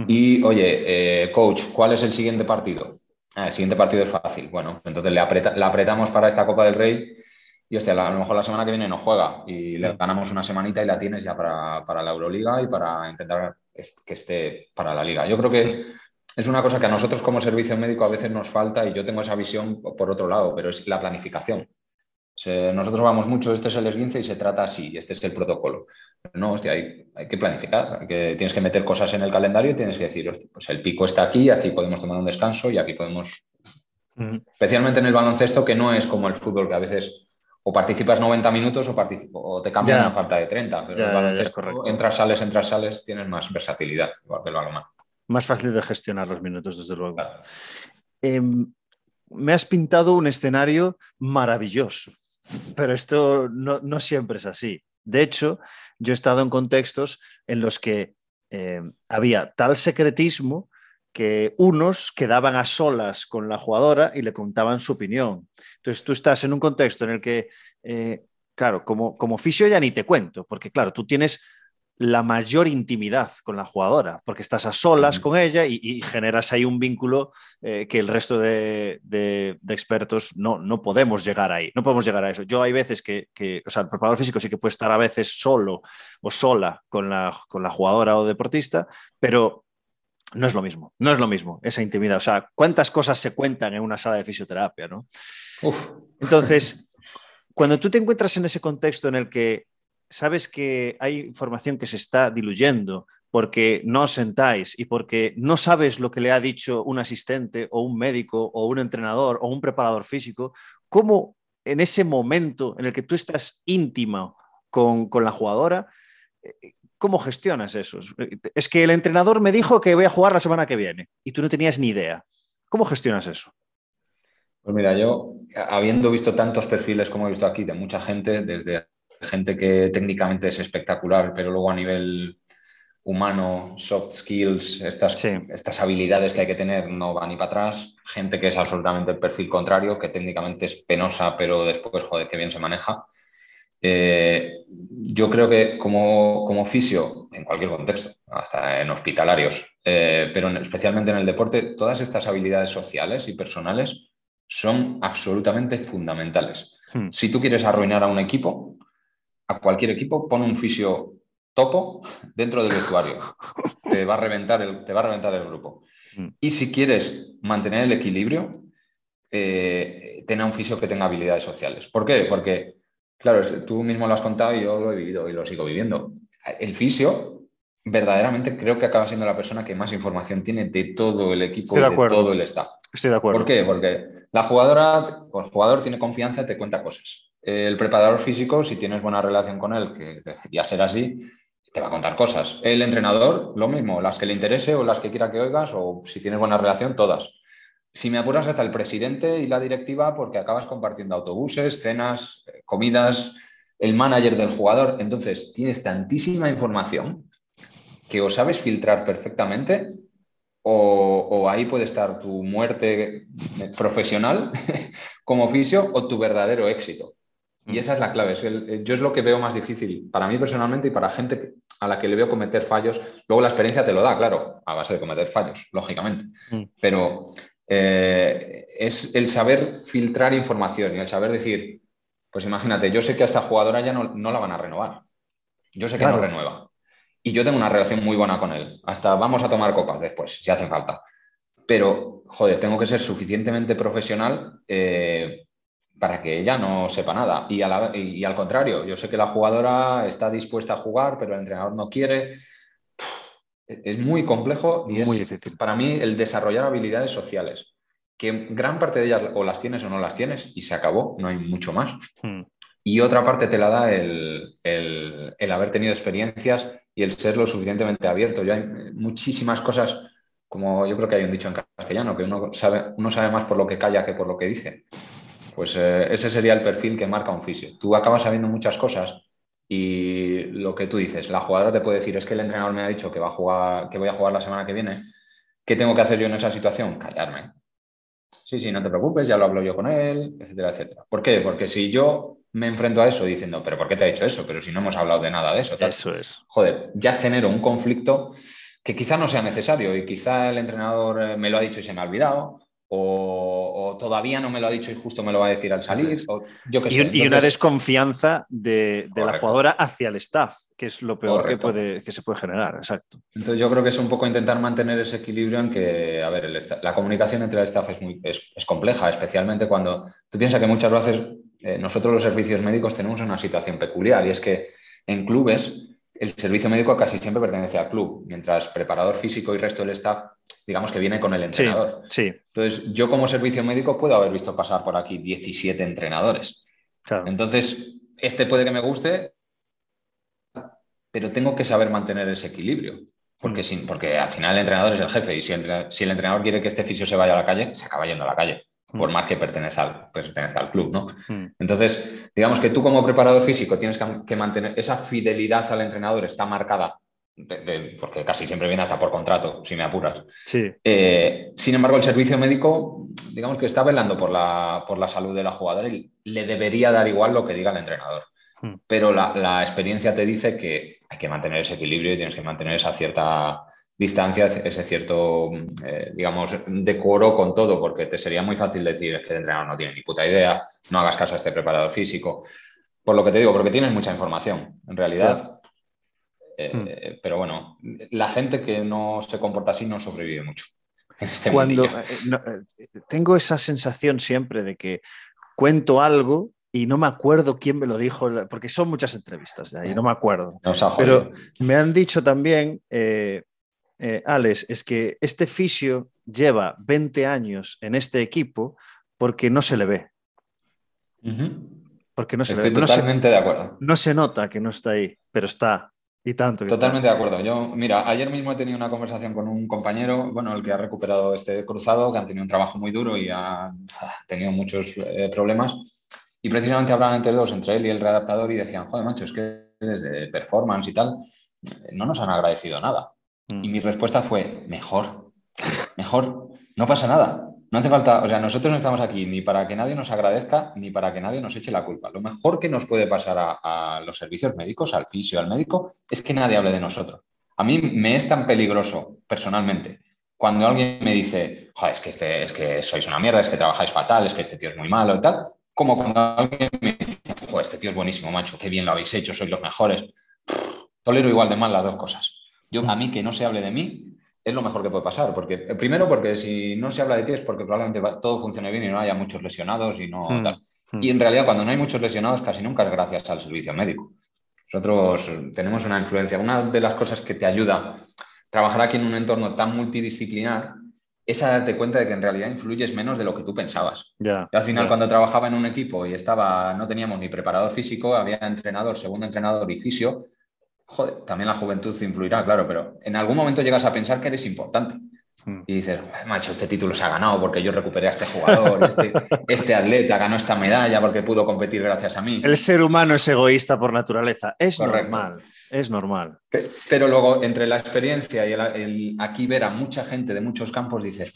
B: y, oye, eh, coach, ¿cuál es el siguiente partido? Ah, el siguiente partido es fácil. Bueno, entonces le, apretamos para esta Copa del Rey y, hostia, a lo mejor la semana que viene no juega y le ganamos una semanita y la tienes ya para, la Euroliga y para intentar que esté para la Liga. Yo creo que es una cosa que a nosotros como servicio médico a veces nos falta y yo tengo esa visión por otro lado, pero es la planificación nosotros vamos mucho, este es el esguince y se trata así, este es el protocolo. No, hostia, hay, que planificar, que tienes que meter cosas en el calendario y tienes que decir, pues el pico está aquí, aquí podemos tomar un descanso y aquí podemos... Especialmente en el baloncesto, que no es como el fútbol, que a veces o participas 90 minutos o, o te cambian una falta de 30. Pero entras, sales, entras, sales, tienes más versatilidad, igual que el balonmano.
A: Más fácil de gestionar los minutos, desde luego. Em, me has pintado un escenario maravilloso pero esto no, siempre es así. De hecho, yo he estado en contextos en los que eh, había tal secretismo que unos quedaban a solas con la jugadora y le contaban su opinión. Entonces tú estás en un contexto en el que, eh, claro, como, como fisio ya ni te cuento, porque claro, tú tienes la mayor intimidad con la jugadora, porque estás a solas con ella y, generas ahí un vínculo eh, que el resto de, expertos no, no, podemos llegar ahí, no podemos llegar a eso. Yo hay veces que, o sea, el preparador físico sí que puede estar a veces solo o sola con la, con la jugadora o deportista, pero no es lo mismo, no es lo mismo esa intimidad. O sea, ¿cuántas cosas se cuentan en una sala de fisioterapia? ¿no? Entonces, cuando tú te encuentras en ese contexto en el que sabes que hay información que se está diluyendo porque no os sentáis y porque no sabes lo que le ha dicho un asistente o un médico o un entrenador o un preparador físico, ¿cómo en ese momento en el que tú estás íntima con, la jugadora, eh, ¿cómo gestionas eso? Es que el entrenador me dijo que voy a jugar la semana que viene y tú no tenías ni idea. ¿Cómo gestionas eso?
B: Pues mira, yo, habiendo visto tantos perfiles como he visto aquí de mucha gente, desde gente que técnicamente es espectacular, pero luego a nivel humano, soft skills, estas, estas habilidades que hay que tener no van ni para atrás. Gente que es absolutamente el perfil contrario, que técnicamente es penosa, pero después, joder, qué bien se maneja. Eh, yo creo que como, como fisio, en cualquier contexto, hasta en hospitalarios, eh, pero especialmente en el deporte, todas estas habilidades sociales y personales son absolutamente fundamentales. Hmm. Si tú quieres arruinar a un equipo, a cualquier equipo, pone un fisio topo dentro del vestuario. te, va a reventar el, te va a reventar el grupo. Hmm. Y si quieres mantener el equilibrio, eh, ten a un fisio que tenga habilidades sociales. ¿Por qué? Porque Claro, tú mismo lo has contado y yo lo he vivido y lo sigo viviendo. El fisio verdaderamente creo que acaba siendo la persona que más información tiene de todo el equipo de todo el staff.
A: Estoy de acuerdo.
B: ¿Por qué? Porque la jugadora, el jugador tiene confianza y te cuenta cosas. El preparador físico, si tienes buena relación con él, que ya será así, te va a contar cosas. El entrenador, lo mismo, las que le interese o las que quiera que oigas, o si tienes buena relación, todas si me apuras hasta el presidente y la directiva, porque acabas compartiendo autobuses, cenas, eh, comidas, el manager del jugador. Entonces, tienes tantísima información que o sabes filtrar perfectamente o, ahí puede estar tu muerte profesional (laughs) como oficio o tu verdadero éxito. Y esa es la clave. Eh, yo es lo que veo más difícil para mí personalmente y para gente a la que le veo cometer fallos. Luego la experiencia te lo da, claro, a base de cometer fallos, lógicamente. Mm. Pero eh, es el saber filtrar información y el saber decir, pues imagínate, yo sé que a esta jugadora ya no, la van a renovar. Yo sé que no renueva. Y yo tengo una relación muy buena con él. Hasta vamos a tomar copas después, si hace falta. Pero, joder, tengo que ser suficientemente profesional eh, para que ella no sepa nada. Y, y, al contrario, yo sé que la jugadora está dispuesta a jugar, pero el entrenador no quiere es muy complejo y es muy difícil. para mí el desarrollar habilidades sociales, que gran parte de ellas o las tienes o no las tienes y se acabó, no hay mucho más. Hmm. Y otra parte te la da el, haber tenido experiencias y el ser lo suficientemente abierto. Ya hay muchísimas cosas, como yo creo que hay un dicho en castellano, que uno sabe, uno sabe más por lo que calla que por lo que dice. Pues eh, ese sería el perfil que marca un fisio. Tú acabas sabiendo muchas cosas y lo que tú dices, la jugadora te puede decir, es que el entrenador me ha dicho que, va a jugar, que voy a jugar la semana que viene. ¿Qué tengo que hacer yo en esa situación? Callarme. Sí, sí, no te preocupes, ya lo hablo yo con él, etcétera, etcétera. ¿Por qué? Porque si yo me enfrento a eso diciendo, pero ¿por qué te ha dicho eso? Pero si no hemos hablado de nada de eso.
A: Eso es.
B: Joder, ya genero un conflicto que quizá no sea necesario y quizá el entrenador eh, me lo ha dicho y se me ha olvidado, o, todavía no me lo ha dicho y justo me lo va a decir al salir.
A: y, una desconfianza de, la jugadora hacia el staff, que es lo peor que, puede, que se puede generar, exacto.
B: Entonces yo creo que es un poco intentar mantener ese equilibrio en que, a ver, la comunicación entre el staff es, muy, es, compleja, especialmente cuando tú piensas que muchas veces eh, nosotros los servicios médicos tenemos una situación peculiar y es que en clubes el servicio médico casi siempre pertenece al club, mientras preparador físico y resto del staff digamos que viene con el entrenador.
A: Sí,
B: Entonces, yo como servicio médico puedo haber visto pasar por aquí 17 entrenadores. Entonces, este puede que me guste, pero tengo que saber mantener ese equilibrio. Porque, mm. porque al final el entrenador es el jefe y si, el entrenador quiere que este fisio se vaya a la calle, se acaba yendo a la calle. Por más que pertenezca al, pertenezca al club. ¿no? Mm. Entonces, digamos que tú como preparador físico tienes que mantener esa fidelidad al entrenador, está marcada porque casi siempre viene hasta por contrato, si me apuras.
A: Sí.
B: Eh, sin embargo, el servicio médico, digamos que está velando por la, por la salud de la jugadora y le debería dar igual lo que diga el entrenador. Hmm. Pero la, experiencia te dice que hay que mantener ese equilibrio y tienes que mantener esa cierta distancia, ese cierto, eh, digamos, decoro con todo, porque te sería muy fácil decir que el entrenador no tiene ni puta idea, no hagas caso a este preparador físico. Por lo que te digo, porque tienes mucha información. En realidad, Hmm. Eh, pero bueno, la gente que no se comporta así no sobrevive mucho. (laughs) Este
A: Cuando eh, eh, tengo esa sensación siempre de que cuento algo y no me acuerdo quién me lo dijo, porque son muchas entrevistas de ahí, no me acuerdo. pero me han dicho también, Alex, es que este fisio lleva 20 años en este equipo porque no se le ve.
B: Porque no se Estoy totalmente de acuerdo.
A: No se nota que no está ahí, pero está. Y tanto.
B: Totalmente de acuerdo. Yo, mira, ayer mismo he tenido una conversación con un compañero, bueno, el que ha recuperado este cruzado, que han tenido un trabajo muy duro y ha, tenido muchos eh, problemas. Y precisamente hablaban entre dos, entre él y el readaptador, y decían, joder, macho, es que desde performance y tal, no nos han agradecido nada. Y mm. mi respuesta fue, mejor, mejor, no pasa nada. No hace falta, o sea, nosotros no estamos aquí ni para que nadie nos agradezca ni para que nadie nos eche la culpa. Lo mejor que nos puede pasar a, los servicios médicos, al fisio, al médico, es que nadie hable de nosotros. A mí me es tan peligroso, personalmente, cuando alguien me dice, es que, este, es que sois una mierda, es que trabajáis fatal, es que este tío es muy malo y tal, como cuando alguien me dice, este tío es buenísimo, macho, qué bien lo habéis hecho, sois los mejores. Tolero igual de mal las dos cosas. Yo, a mí que no se hable de mí, es lo mejor que puede pasar. Porque, eh, primero, porque si no se habla de ti es porque probablemente todo funcione bien y no haya muchos lesionados y no hmm, tal. Hmm. Y en realidad, cuando no hay muchos lesionados, casi nunca es gracias al servicio médico. Nosotros tenemos una influencia. Una de las cosas que te ayuda a trabajar aquí en un entorno tan multidisciplinar es a darte cuenta de que en realidad influyes menos de lo que tú pensabas. al final, cuando trabajaba en un equipo y estaba, no teníamos ni preparador físico, había entrenador, segundo entrenador y fisio, joder, también la juventud influirá, claro, pero en algún momento llegas a pensar que eres importante. Hmm. Y dices, macho, este título se ha ganado porque yo recuperé a este jugador, este, este, atleta ganó esta medalla porque pudo competir gracias a mí.
A: El ser humano es egoísta por naturaleza, es normal, es normal.
B: Pero luego, entre la experiencia y el, aquí ver a mucha gente de muchos campos, dices,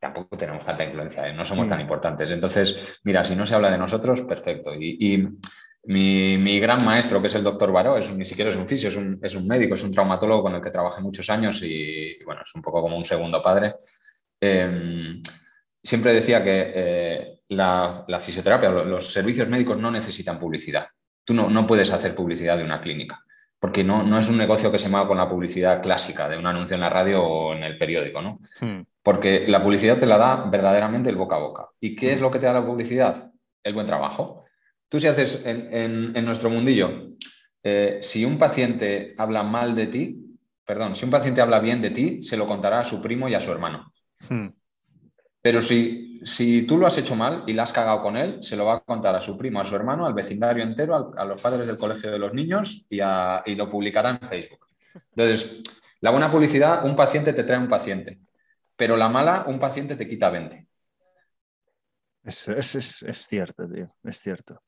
B: tampoco tenemos tanta influencia, ¿eh? no somos tan hmm. importantes. Entonces, mira, si no se habla de nosotros, perfecto. y mi, gran maestro, que es el doctor Baró, es ni siquiera es un fisio, es un, es un, médico, es un traumatólogo con el que trabajé muchos años y, bueno, es un poco como un segundo padre. Em, siempre decía que eh, la, fisioterapia, los servicios médicos no necesitan publicidad. Tú no, no puedes hacer publicidad de una clínica, porque no, no, es un negocio que se mueva con la publicidad clásica de un anuncio en la radio o en el periódico, ¿no? Hmm. Porque la publicidad te la da verdaderamente el boca a boca. ¿Y qué es lo que te da la publicidad? El buen trabajo. Tú si haces en, nuestro mundillo, eh, si un paciente habla mal de ti, perdón, si un paciente habla bien de ti, se lo contará a su primo y a su hermano. Hmm. Pero si, si, tú lo has hecho mal y la has cagado con él, se lo va a contar a su primo, a su hermano, al vecindario entero, a, los padres del colegio de los niños y, y, lo publicará en Facebook. Entonces, la buena publicidad, un paciente te trae un paciente, pero la mala, un paciente te quita 20.
A: Es, es, es cierto, tío, es cierto.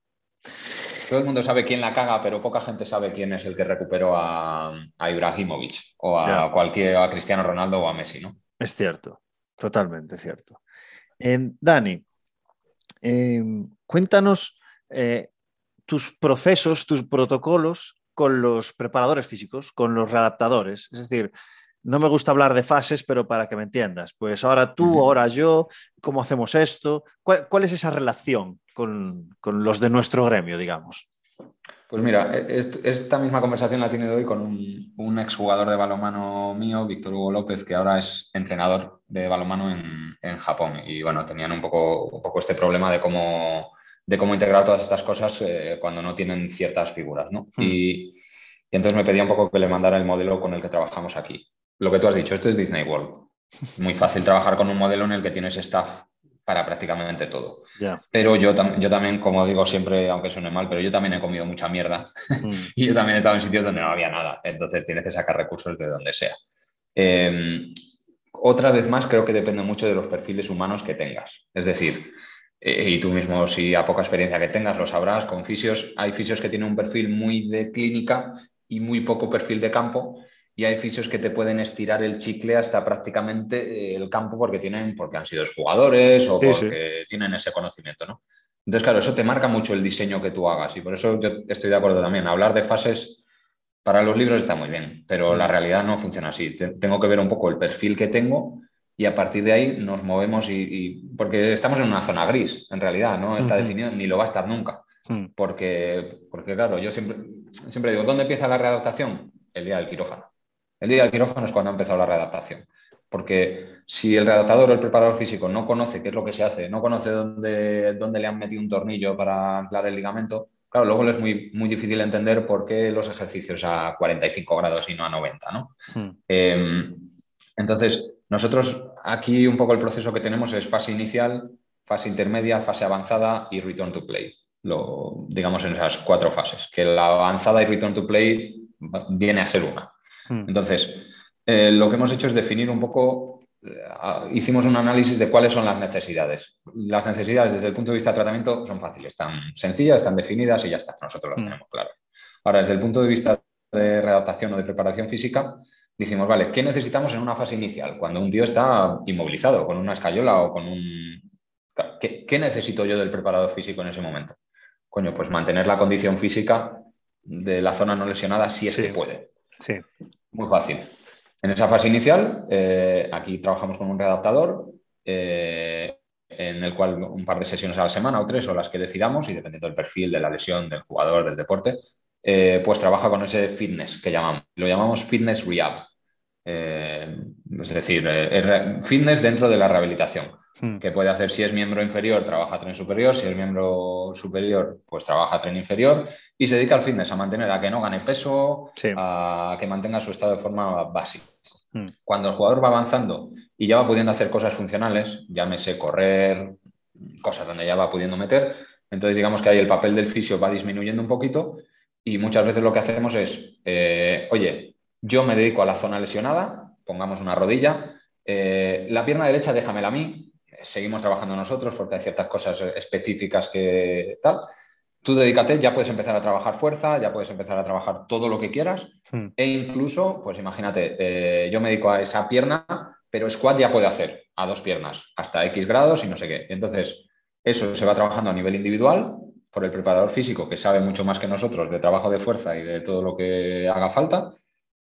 B: Todo el mundo sabe quién la caga, pero poca gente sabe quién es el que recuperó a, Ibrahimovic o a cualquier a Cristiano Ronaldo o a Messi, ¿no?
A: Es cierto, totalmente cierto. Em, Dani, em, cuéntanos eh, tus procesos, tus protocolos con los preparadores físicos, con los readaptadores. Es decir, no me gusta hablar de fases, pero para que me entiendas, pues ahora tú, ahora yo, ¿cómo hacemos esto? ¿Cuál, es esa relación con, los de nuestro gremio, digamos?
B: Pues mira, esta misma conversación la tiene hoy con un, un exjugador de balonmano mío, Víctor Hugo López, que ahora es entrenador de balonmano en, Japón. Y bueno, tenían un poco, un poco este problema de cómo, de cómo integrar todas estas cosas eh, cuando no tienen ciertas figuras, ¿no? Hmm. Y, y entonces me pedía un poco que le mandara el modelo con el que trabajamos aquí lo que tú has dicho, esto es Disney World. Muy fácil trabajar con un modelo en el que tienes staff para prácticamente todo. Pero yo, yo también, como digo siempre, aunque suene mal, pero yo también he comido mucha mierda mm. (laughs) y yo también he estado en sitios donde no había nada. Entonces tienes que sacar recursos de donde sea. Em, otra vez más, creo que depende mucho de los perfiles humanos que tengas. Es decir, eh, y tú mismo, si a poca experiencia que tengas, lo sabrás, con fisios, hay fisios que tienen un perfil muy de clínica y muy poco perfil de campo y hay fisios que te pueden estirar el chicle hasta prácticamente eh, el campo porque tienen, porque han sido jugadores o porque tienen ese conocimiento, ¿no? Entonces, claro, eso te marca mucho el diseño que tú hagas y por eso yo estoy de acuerdo también. Hablar de fases para los libros está muy bien, pero la realidad no funciona así. Tengo que ver un poco el perfil que tengo y a partir de ahí nos movemos y, porque estamos en una zona gris, en realidad, no está definido ni lo va a estar nunca. Porque, porque claro, yo siempre, siempre digo, ¿dónde empieza la readaptación? El día del quirófano. El día del quirófano es cuando ha empezado la readaptación. Porque si el readaptador o el preparador físico no conoce qué es lo que se hace, no conoce dónde, dónde le han metido un tornillo para anclar el ligamento, claro, luego le es muy, muy difícil entender por qué los ejercicios a 45 grados y no a 90, ¿no? Hmm. Em, entonces, nosotros aquí un poco el proceso que tenemos es fase inicial, fase intermedia, fase avanzada y return to play. Lo, digamos en esas cuatro fases. Que la avanzada y return to play viene a ser una. Hmm. Entonces, eh, lo que hemos hecho es definir un poco, eh, hicimos un análisis de cuáles son las necesidades. Las necesidades desde el punto de vista de tratamiento son fáciles, están sencillas, están definidas y ya está, nosotros las hmm. tenemos claras. Ahora, desde el punto de vista de readaptación o de preparación física, dijimos, vale, ¿qué necesitamos en una fase inicial? Cuando un tío está inmovilizado, con una escayola o con un... ¿Qué, necesito yo del preparador físico en ese momento? Coño, pues mantener la condición física de la zona no lesionada si es que puede.
A: Sí.
B: Muy fácil. En esa fase inicial, eh, aquí trabajamos con un readaptador, eh, en el cual un par de sesiones a la semana o tres o las que decidamos, y dependiendo del perfil de la lesión, del jugador, del deporte, eh, pues trabaja con ese fitness que llamamos. Lo llamamos fitness rehab. Eh, es decir, fitness dentro de la rehabilitación. Hmm. Que puede hacer si es miembro inferior, trabaja tren superior, si es miembro superior, pues trabaja tren inferior y se dedica al fitness, a mantener a que no gane peso, a que mantenga su estado de forma básica. Hmm. Cuando el jugador va avanzando y ya va pudiendo hacer cosas funcionales, llámese correr, cosas donde ya va pudiendo meter, entonces digamos que ahí el papel del fisio va disminuyendo un poquito y muchas veces lo que hacemos es, eh, oye, yo me dedico a la zona lesionada, pongamos una rodilla, eh, la pierna derecha déjamela a mí, seguimos trabajando nosotros porque hay ciertas cosas específicas que tal. Tú dedícate, ya puedes empezar a trabajar fuerza, ya puedes empezar a trabajar todo lo que quieras hmm. e incluso, pues imagínate, eh, yo me dedico a esa pierna, pero squat ya puede hacer a dos piernas, hasta X grados y no sé qué. Entonces, eso se va trabajando a nivel individual por el preparador físico, que sabe mucho más que nosotros de trabajo de fuerza y de todo lo que haga falta.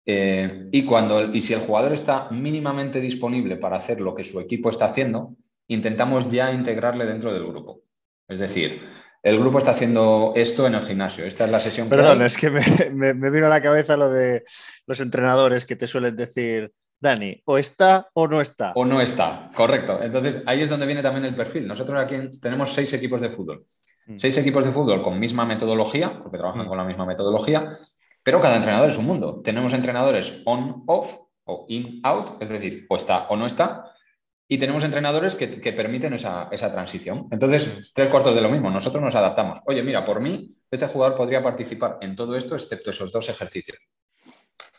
B: Eh, y, cuando, y si el jugador está mínimamente disponible para hacer lo que su equipo está haciendo, intentamos ya integrarle dentro del grupo. Es decir, el grupo está haciendo esto en el gimnasio. Esta es la sesión.
A: Perdón, es que (laughs) me, me, vino a la cabeza lo de los entrenadores que te suelen decir, Dani, o está o no está.
B: O no está, correcto. Entonces ahí es donde viene también el perfil. Nosotros aquí tenemos seis equipos de fútbol. Mm. Seis equipos de fútbol con misma metodología, porque trabajan mm. con la misma metodología, pero cada entrenador es un mundo. Tenemos entrenadores on-off o in-out, es decir, o está o no está, y tenemos entrenadores que, permiten esa, transición. Entonces, tres cuartos de lo mismo, nosotros nos adaptamos. Oye, mira, por mí, este jugador podría participar en todo esto, excepto esos dos ejercicios.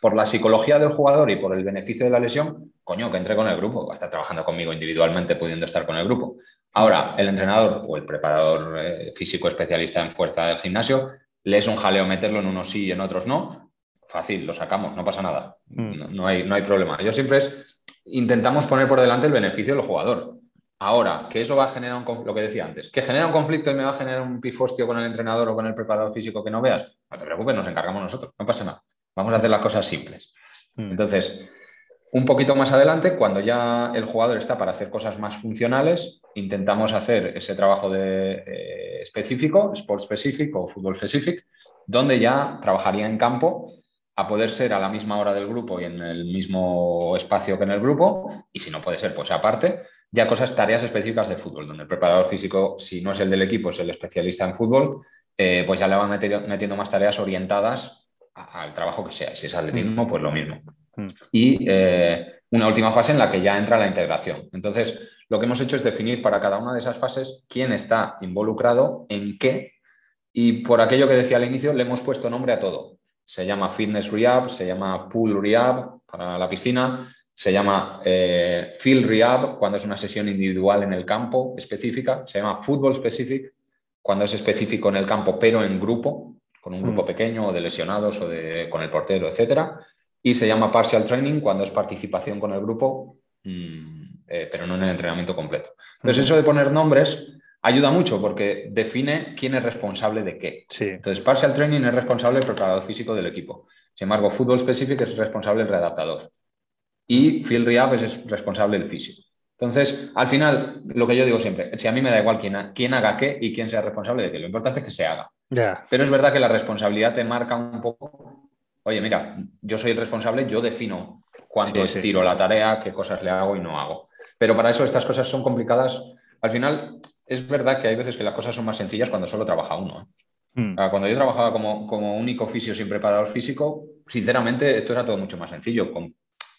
B: Por la psicología del jugador y por el beneficio de la lesión, coño, que entre con el grupo, va a estar trabajando conmigo individualmente, pudiendo estar con el grupo. Ahora, el entrenador o el preparador eh, físico especialista en fuerza del gimnasio le es un jaleo meterlo en unos sí y en otros no. Fácil, lo sacamos, no pasa nada. Mm. No, hay, no hay problema. Yo siempre es, intentamos poner por delante el beneficio del jugador. Ahora, que eso va a generar un lo que decía antes, que genera un conflicto y me va a generar un pifostio con el entrenador o con el preparador físico que no veas, no te preocupes, nos encargamos nosotros, no pasa nada. Vamos a hacer las cosas simples. Mm. Entonces, un poquito más adelante, cuando ya el jugador está para hacer cosas más funcionales, intentamos hacer ese trabajo de, eh, específico, sport específico o fútbol específico, donde ya trabajaría en campo a poder ser a la misma hora del grupo y en el mismo espacio que en el grupo, y si no puede ser, pues aparte, ya cosas, tareas específicas de fútbol, donde el preparador físico, si no es el del equipo, es el especialista en fútbol, eh, pues ya le van metiendo, metiendo más tareas orientadas al trabajo que sea. Si es atletismo, pues lo mismo. Mm. Y eh, una última fase en la que ya entra la integración. Entonces, lo que hemos hecho es definir para cada una de esas fases quién está involucrado en qué. Y por aquello que decía al inicio, le hemos puesto nombre a todo. Se llama Fitness Rehab, se llama Pool Rehab para la piscina, se llama eh, Field Rehab cuando es una sesión individual en el campo específica, se llama Football Specific cuando es específico en el campo pero en grupo, con un grupo pequeño o de lesionados o de, con el portero, etcétera. Y se llama partial training cuando es participación con el grupo, mm, eh, pero no en el entrenamiento completo. Entonces, eso de poner nombres ayuda mucho porque define quién es responsable de qué. Entonces, partial training es responsable el preparador físico del equipo. Sin embargo, fútbol específico es responsable el readaptador. Y field rehab es responsable el físico. Entonces, al final, lo que yo digo siempre, si a mí me da igual quién, quién haga qué y quién sea responsable de qué, lo importante es que se haga. Pero es verdad que la responsabilidad te marca un poco oye, mira, yo soy el responsable, yo defino cuánto estiro la tarea, qué cosas le hago y no hago. Pero para eso estas cosas son complicadas. Al final, es verdad que hay veces que las cosas son más sencillas cuando solo trabaja uno. ¿eh? Hmm. Cuando yo trabajaba como, como único fisio sin preparador físico, sinceramente esto era todo mucho más sencillo.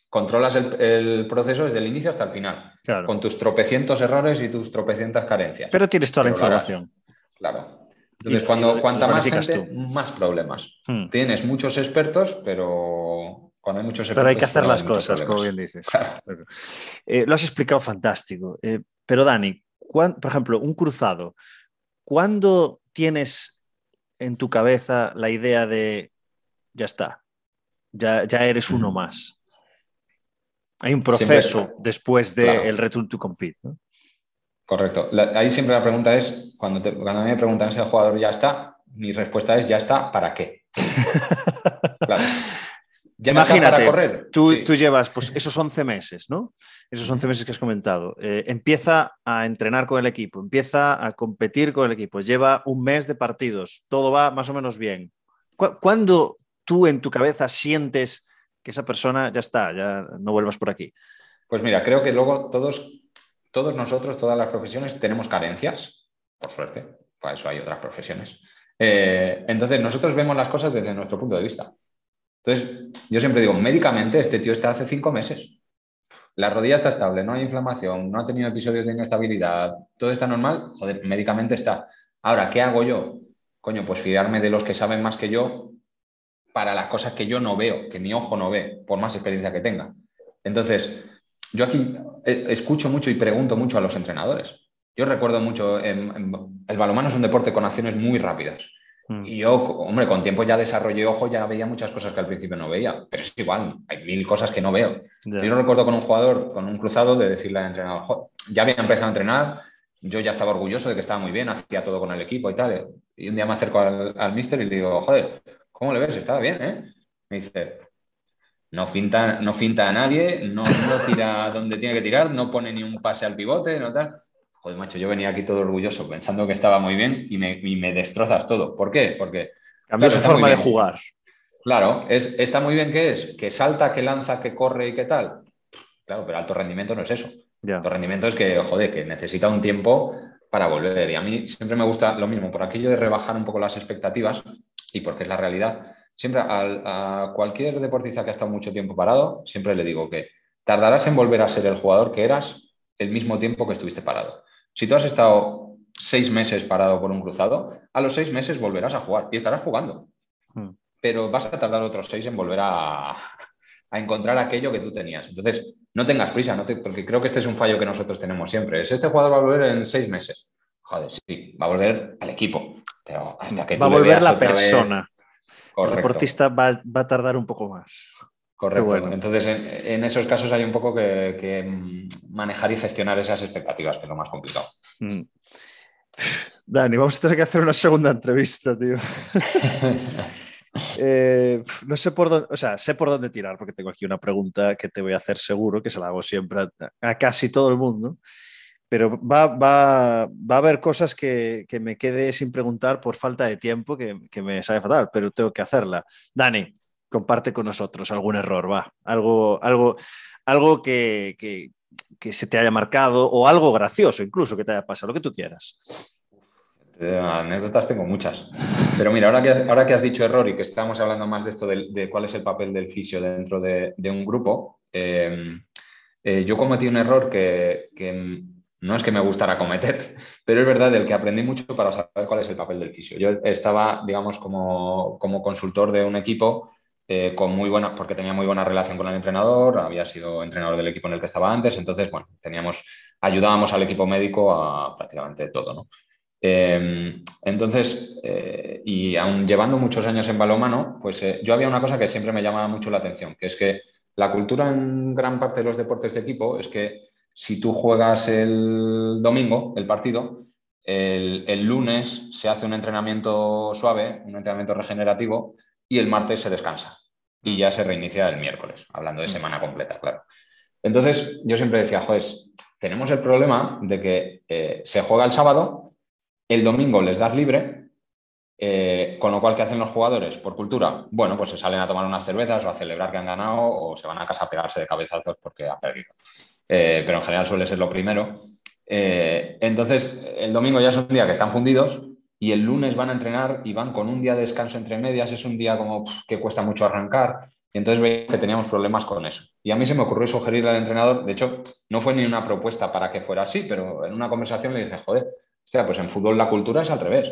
B: controlas el, proceso desde el inicio hasta el final, con tus tropecientos errores y tus tropecientas carencias.
A: Pero tienes toda la información.
B: Claro. Entonces, cuando cuanta más gente, más problemas. Hmm. Tienes muchos expertos, pero cuando hay muchos expertos.
A: Pero hay que hacer las cosas, como bien dices. Eh, lo has explicado fantástico. Eh, pero, Dani, por ejemplo, un cruzado, ¿cuándo tienes en tu cabeza la idea de ya está, ya, ya eres uno más? Hay un proceso después del de return to compete.
B: Correcto. ahí siempre la pregunta es, cuando, cuando me preguntan si el jugador ya está, mi respuesta es ya está, ¿para qué? (laughs)
A: claro. Imagínate, correr. Tú, llevas pues, esos 11 meses, ¿no? Esos 11 meses que has comentado. Eh, empieza a entrenar con el equipo, empieza a competir con el equipo, lleva un mes de partidos, todo va más o menos bien. ¿Cuándo tú en tu cabeza sientes que esa persona ya está, ya no vuelvas por aquí?
B: Pues mira, creo que luego todos, todos nosotros, todas las profesiones tenemos carencias, por suerte, para eso hay otras profesiones. Eh, entonces, nosotros vemos las cosas desde nuestro punto de vista. Entonces, yo siempre digo, médicamente este tío está hace cinco meses. La rodilla está estable, no hay inflamación, no ha tenido episodios de inestabilidad, todo está normal, joder, médicamente está. Ahora, ¿qué hago yo? Coño, pues fiarme de los que saben más que yo para las cosas que yo no veo, que mi ojo no ve, por más experiencia que tenga. Entonces, yo aquí eh, escucho mucho y pregunto mucho a los entrenadores. Yo recuerdo mucho, el balonmano es un deporte con acciones muy rápidas. Mm. Y yo, hombre, con tiempo ya desarrollé ojo, ya veía muchas cosas que al principio no veía, pero es igual, hay mil cosas que no veo. Yo recuerdo con un jugador, con un cruzado, de decirle al entrenador, ya había empezado a entrenar, yo ya estaba orgulloso de que estaba muy bien, hacía todo con el equipo y tal. Y un día me acerco al, al mister y le digo, joder, ¿cómo le ves? Estaba bien, ¿eh? Me dice, no finta, no finta a nadie, no, no tira (laughs) donde tiene que tirar, no pone ni un pase al pivote, no tal. Joder, macho, yo venía aquí todo orgulloso pensando que estaba muy bien y me, destrozas todo. ¿Por qué? Porque...
A: Cambió su forma de jugar.
B: Claro, es, está muy bien que es, que salta, que lanza, que corre y qué tal. Claro, pero alto rendimiento no es eso. Alto rendimiento es que, joder, que necesita un tiempo para volver. Y a mí siempre me gusta lo mismo, por aquello de rebajar un poco las expectativas y porque es la realidad. Siempre a, cualquier deportista que ha estado mucho tiempo parado, siempre le digo que tardarás en volver a ser el jugador que eras el mismo tiempo que estuviste parado. Si tú has estado seis meses parado por un cruzado, a los seis meses volverás a jugar y estarás jugando. Hmm. Pero vas a tardar otros seis en volver a, encontrar aquello que tú tenías. Entonces, no tengas prisa, no porque creo que este es un fallo que nosotros tenemos siempre. Es este jugador va a volver en seis meses. Joder, sí, va a volver al equipo. Pero hasta que
A: va a volver la persona. El deportista va, a tardar un poco más.
B: Correcto. Entonces, en, esos casos hay un poco que, manejar y gestionar esas expectativas, que es lo más complicado. Mm. (sighs)
A: Dani, vamos a tener que hacer una segunda entrevista, tío. (laughs) Eh, no sé por dónde, o sea, sé por dónde tirar, porque tengo aquí una pregunta que te voy a hacer seguro, que se la hago siempre a, casi todo el mundo, pero va, va, va a haber cosas que, que, me quede sin preguntar por falta de tiempo, que, que me sabe fatal, pero tengo que hacerla. Dani, comparte con nosotros algún error, va, algo, algo, algo que, se te haya marcado o algo gracioso incluso que te haya pasado, lo que tú quieras.
B: anécdotas tengo muchas. Pero mira, ahora que, ahora que has dicho error y que estamos hablando más de esto de, cuál es el papel del fisio dentro de, un grupo, eh, eh, yo cometí un error que, no es que me gustara cometer, (laughs) pero es verdad del que aprendí mucho para saber cuál es el papel del fisio. Yo estaba, digamos, como, como consultor de un equipo eh, con muy buena, porque tenía muy buena relación con el entrenador, había sido entrenador del equipo en el que estaba antes, entonces, bueno, teníamos, ayudábamos al equipo médico a prácticamente todo, ¿no? Em, entonces, eh, y aún llevando muchos años en balonmano, pues eh, yo había una cosa que siempre me llamaba mucho la atención, que es que la cultura en gran parte de los deportes de equipo es que si tú juegas el domingo, el partido, el, el lunes se hace un entrenamiento suave, un entrenamiento regenerativo, y el martes se descansa y ya se reinicia el miércoles, hablando de mm. semana completa, claro. Entonces, yo siempre decía, joder, tenemos el problema de que eh, se juega el sábado, el domingo les das libre, eh, con lo cual, ¿qué hacen los jugadores? Por cultura, bueno, pues se salen a tomar unas cervezas o a celebrar que han ganado o se van a casa a pegarse de cabezazos porque han perdido. Eh, pero en general suele ser lo primero. entonces, el domingo ya es un día que están fundidos y el lunes van a entrenar y van con un día de descanso entre medias, es un día como que cuesta mucho arrancar. Y entonces veía que teníamos problemas con eso. Y a mí se me ocurrió sugerirle al entrenador, de hecho, no fue ni una propuesta para que fuera así, pero en una conversación le dije, joder, o sea, pues en fútbol la cultura es al revés.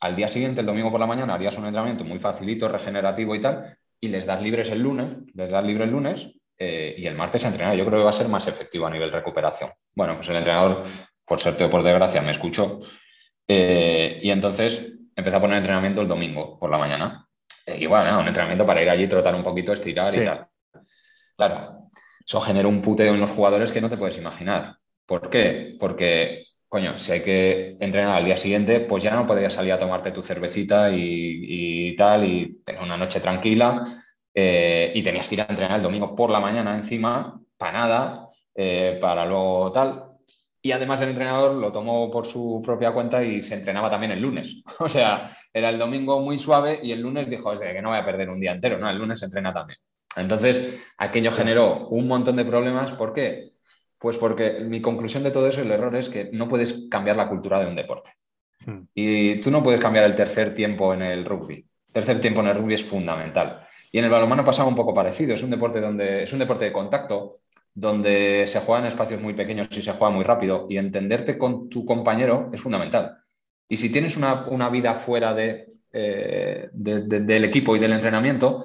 B: al día siguiente, el domingo por la mañana, harías un entrenamiento muy facilito, regenerativo y tal, y les das libres el lunes, les das libre el lunes eh, y el martes a entrenar. Yo creo que va a ser más efectivo a nivel recuperación. Bueno, pues el entrenador, por suerte o por desgracia, me escuchó eh, y entonces empecé a poner entrenamiento el domingo por la mañana. igual, un entrenamiento para ir allí, trotar un poquito, estirar y tal. Claro, eso generó un puteo en los jugadores que no te puedes imaginar. ¿Por qué? Porque coño, si hay que entrenar al día siguiente, pues ya no podrías salir a tomarte tu cervecita y, tal, y tener una noche tranquila, eh, y tenías que ir a entrenar el domingo por la mañana encima, para nada, eh, para luego tal. Y además el entrenador lo tomó por su propia cuenta y se entrenaba también el lunes. (laughs) O sea, era el domingo muy suave y el lunes dijo, es que no voy a perder un día entero, no, el lunes se entrena también. Entonces, aquello generó un montón de problemas. ¿Por qué? Pues porque mi conclusión de todo eso, el error es que no puedes cambiar la cultura de un deporte. Hmm. Y tú no puedes cambiar el tercer tiempo en el rugby. El tercer tiempo en el rugby es fundamental. Y en el balonmano pasaba un poco parecido. Es un deporte donde es un deporte de contacto, donde se juega en espacios muy pequeños y se juega muy rápido. Y entenderte con tu compañero es fundamental. Y si tienes una, vida fuera eh, de, del equipo y del entrenamiento,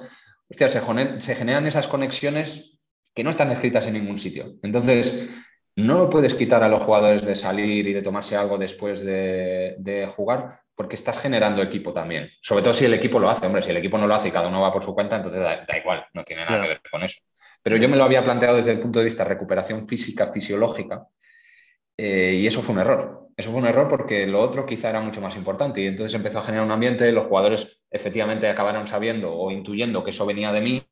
B: hostia, se generan esas conexiones que no están escritas en ningún sitio. Entonces, no lo puedes quitar a los jugadores de salir y de tomarse algo después de, jugar, porque estás generando equipo también. Sobre todo si el equipo lo hace. Hombre, si el equipo no lo hace y cada uno va por su cuenta, entonces da, igual, no tiene nada que ver con eso. Pero yo me lo había planteado desde el punto de vista de recuperación física, fisiológica, eh, y eso fue un error. Eso fue un error porque lo otro quizá era mucho más importante. Y entonces empezó a generar un ambiente, los jugadores efectivamente acabaron sabiendo o intuyendo que eso venía de mí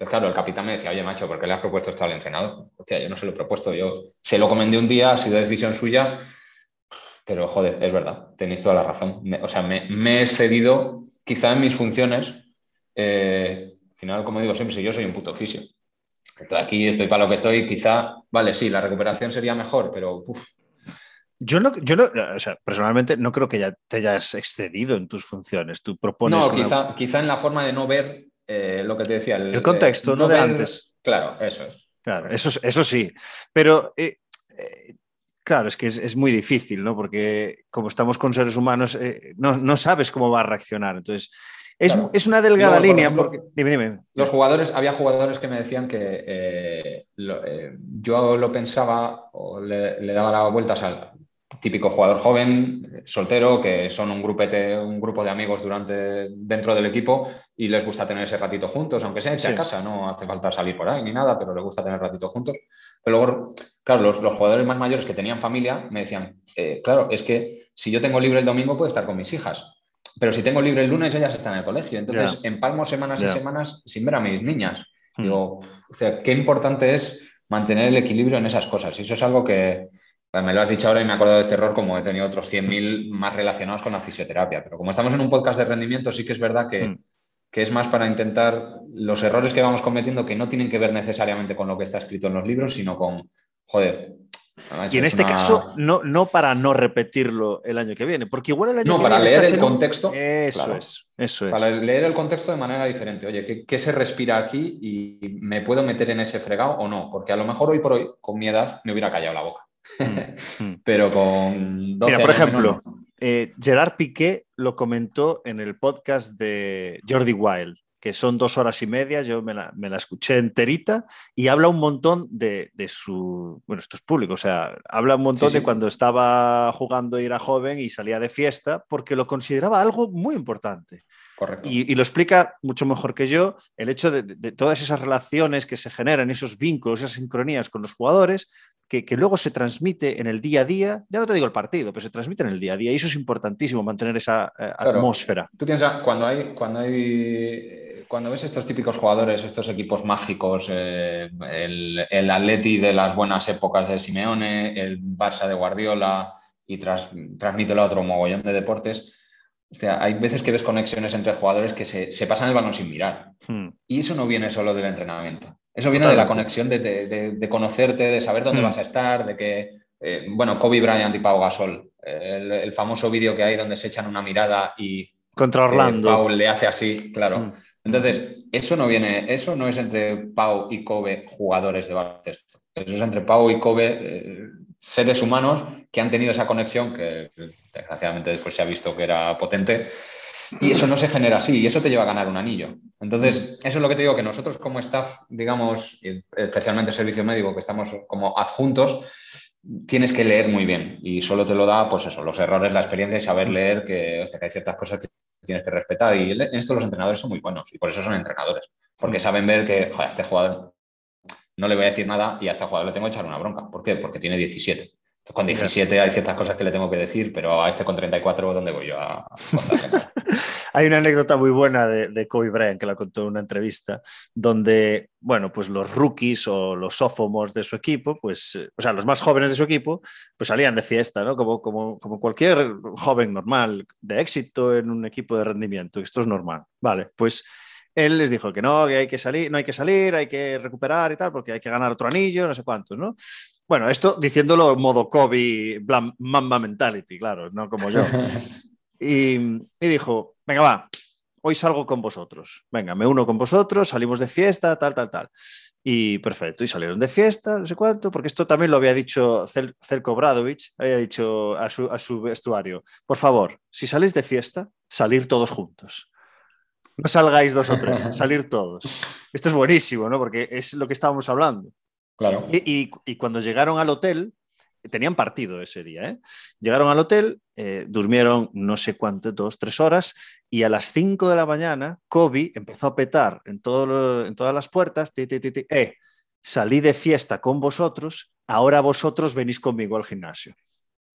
B: entonces, claro, el capitán me decía, oye, macho, ¿por qué le has propuesto esto al entrenador? Hostia, yo no se lo he propuesto, yo se lo comenté un día, ha sido decisión suya, pero joder, es verdad, tenéis toda la razón. o sea, me, he excedido quizá en mis funciones. Eh, al final, como digo siempre, si yo soy un puto oficio. Aquí estoy para lo que estoy, quizá, vale, sí, la recuperación sería mejor, pero
A: Yo no, yo no, o sea, personalmente no creo que ya te hayas excedido en tus funciones. Tú propones.
B: No, quizá, quizá en la forma de no ver eh, lo que te decía.
A: El, contexto, no, de antes.
B: Claro, eso es.
A: Claro, eso, eso sí. Pero eh, eh, claro, es que es, muy difícil, ¿no? Porque como estamos con seres humanos, no, sabes cómo va a reaccionar. Entonces, es, una delgada línea. porque... dime, dime.
B: Los jugadores, había jugadores que me decían que yo lo pensaba o le, le daba las vueltas al, típico jugador joven, soltero, que son un grupete, un grupo de amigos durante, dentro del equipo y les gusta tener ese ratito juntos, aunque sea en casa, no hace falta salir por ahí ni nada, pero les gusta tener ratito juntos. Pero luego, claro, los, jugadores más mayores que tenían familia me decían, eh, claro, es que si yo tengo libre el domingo puedo estar con mis hijas, pero si tengo libre el lunes ellas están en el colegio, entonces empalmo semanas y semanas sin ver a mis niñas. Hmm. Digo, o sea, qué importante es mantener el equilibrio en esas cosas. Y eso es algo que, pues me lo has dicho ahora y me he acordado de este error como he tenido otros 100.000 más relacionados con la fisioterapia. Pero como estamos en un podcast de rendimiento, sí que es verdad mm. que, es más para intentar los errores que vamos cometiendo que no tienen que ver necesariamente con lo que está escrito en los libros, sino con, joder.
A: Y en este caso, no, no para no repetirlo el año que viene, porque igual el año
B: no, para leer el contexto.
A: Eso es, eso es.
B: Para leer el contexto de manera diferente. Oye, ¿qué, ¿qué, se respira aquí y me puedo meter en ese fregado o no? Porque a lo mejor hoy por hoy, con mi edad, me hubiera callado la boca. Mm, mm. (laughs) Pero con
A: Mira, por ejemplo, eh, Gerard Piqué lo comentó en el podcast de Jordi Wild, que son dos horas y media, yo me la, escuché enterita y habla un montón de, su, bueno, esto es público, o sea, habla un montón de cuando estaba jugando y era joven y salía de fiesta, porque lo consideraba algo muy importante. Y, lo explica mucho mejor que yo el hecho de, de, todas esas relaciones que se generan, esos vínculos, esas sincronías con los jugadores, que, luego se transmite en el día a día, ya no te digo el partido, pero se transmite en el día a día y eso es importantísimo, mantener esa eh, atmósfera.
B: Tú piensas, cuando hay, cuando hay, cuando ves estos típicos jugadores, estos equipos mágicos, eh, el, el, Atleti de las buenas épocas de Simeone, el Barça de Guardiola y tras, transmítelo a otro mogollón de deportes, hay veces que ves conexiones entre jugadores que se, pasan el balón sin mirar. Hmm. Y eso no viene solo del entrenamiento. Eso viene de la conexión de, conocerte, de saber dónde hmm. vas a estar, de que, eh, bueno, Kobe Bryant y Pau Gasol, el, famoso vídeo que hay donde se echan una mirada y
A: contra Orlando.
B: Pau le hace así, claro. Hmm. Entonces, eso no viene, eso no es entre Pau y Kobe jugadores de baloncesto. Eso es entre Pau y Kobe eh, seres humanos que han tenido esa conexión que, desgraciadamente después se ha visto que era potente. Y eso no se genera así, y eso te lleva a ganar un anillo. Entonces, eso es lo que te digo, que nosotros como staff, digamos, especialmente servicio médico, que estamos como adjuntos, tienes que leer muy bien y solo te lo da, pues eso, los errores, la experiencia y saber leer que, hay ciertas cosas que tienes que respetar. Y en esto los entrenadores son muy buenos y por eso son entrenadores, porque saben ver que, joder, este jugador no le voy a decir nada y a este jugador le tengo que echar una bronca. ¿Por qué? Porque tiene 17 con 17 hay ciertas cosas que le tengo que decir, pero a este con 34, ¿dónde voy yo a (laughs)
A: Hay una anécdota muy buena de, Kobe Bryant que la contó en una entrevista, donde, bueno, pues los rookies o los sophomores de su equipo, pues, eh, o sea, los más jóvenes de su equipo, pues salían de fiesta, ¿no? Como, como, como cualquier joven normal de éxito en un equipo de rendimiento. Esto es normal. Vale, pues él les dijo que no, que hay que salir, no hay que salir, hay que recuperar y tal, porque hay que ganar otro anillo, no sé cuántos, ¿no? Bueno, esto diciéndolo en modo Kobe, Mamba Mentality, claro, no como yo. (laughs) Y, y, dijo, venga, va, hoy salgo con vosotros. Venga, me uno con vosotros, salimos de fiesta, tal, tal, tal. Y perfecto, y salieron de fiesta, no sé cuánto, porque esto también lo había dicho Celko Bradovich, había dicho a su, a su vestuario, por favor, si salís de fiesta, salir todos juntos. No salgáis dos o tres, (laughs) salir todos. Esto es buenísimo, ¿no? Porque es lo que estábamos hablando.
B: Claro.
A: Y, cuando llegaron al hotel, tenían partido ese día, ¿eh? Llegaron al hotel, eh, durmieron no sé cuánto, dos, tres horas, y a las cinco de la mañana, Kobe empezó a petar en, todo en todas las puertas, eh, salí de fiesta con vosotros, ahora vosotros venís conmigo al gimnasio.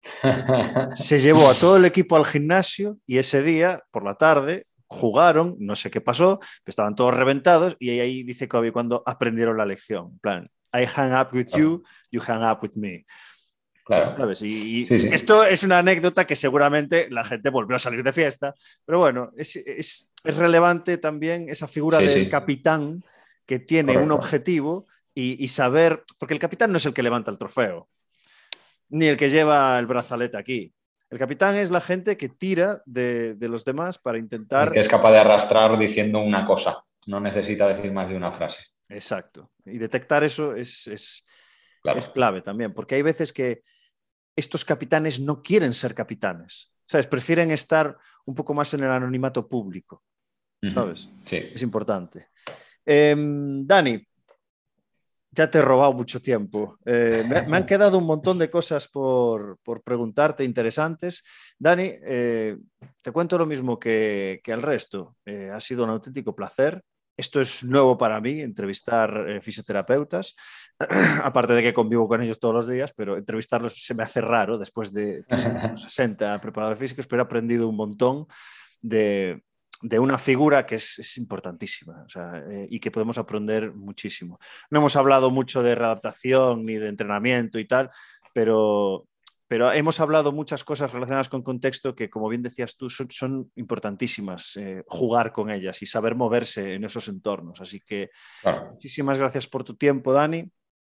A: (laughs) Se llevó a todo el equipo al gimnasio y ese día, por la tarde, jugaron, no sé qué pasó, estaban todos reventados y ahí dice Kobe cuando aprendieron la lección, en plan, I hang up with you, you hang up with me.
B: Claro.
A: ¿Sabes? Y, esto es una anécdota que seguramente la gente volvió a salir de fiesta, pero bueno, es, es, es relevante también esa figura del capitán que tiene un objetivo y, y, saber, porque el capitán no es el que levanta el trofeo, ni el que lleva el brazalete aquí. El capitán es la gente que tira de, los demás para intentar...
B: que es capaz de arrastrar diciendo una cosa, no necesita decir más de una frase.
A: Exacto. Y detectar eso es, es, clave también, porque hay veces que estos capitanes no quieren ser capitanes, ¿sabes? Prefieren estar un poco más en el anonimato público, ¿sabes?
B: Sí.
A: Es importante. Em, Dani, ya te he robado mucho tiempo. Eh, me, han (laughs) quedado un montón de cosas por, preguntarte interesantes. Dani, eh, te cuento lo mismo que, al resto. Eh, ha sido un auténtico placer. Esto es nuevo para mí, entrevistar fisioterapeutas, (clears throat) aparte de que convivo con ellos todos los días, pero entrevistarlos se me hace raro después de 60 (laughs) preparadores físicos, pero he aprendido un montón de, de una figura que es, importantísima eh, y que podemos aprender muchísimo. No hemos hablado mucho de readaptación ni de entrenamiento y tal, pero, pero hemos hablado muchas cosas relacionadas con contexto que, como bien decías tú, son, importantísimas eh, jugar con ellas y saber moverse en esos entornos. Así que muchísimas gracias por tu tiempo, Dani.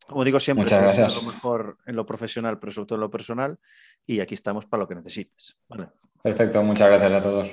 A: Como digo siempre,
B: lo
A: mejor en lo profesional, pero sobre todo en lo personal. Y aquí estamos para lo que necesites.
B: Perfecto, muchas gracias a todos.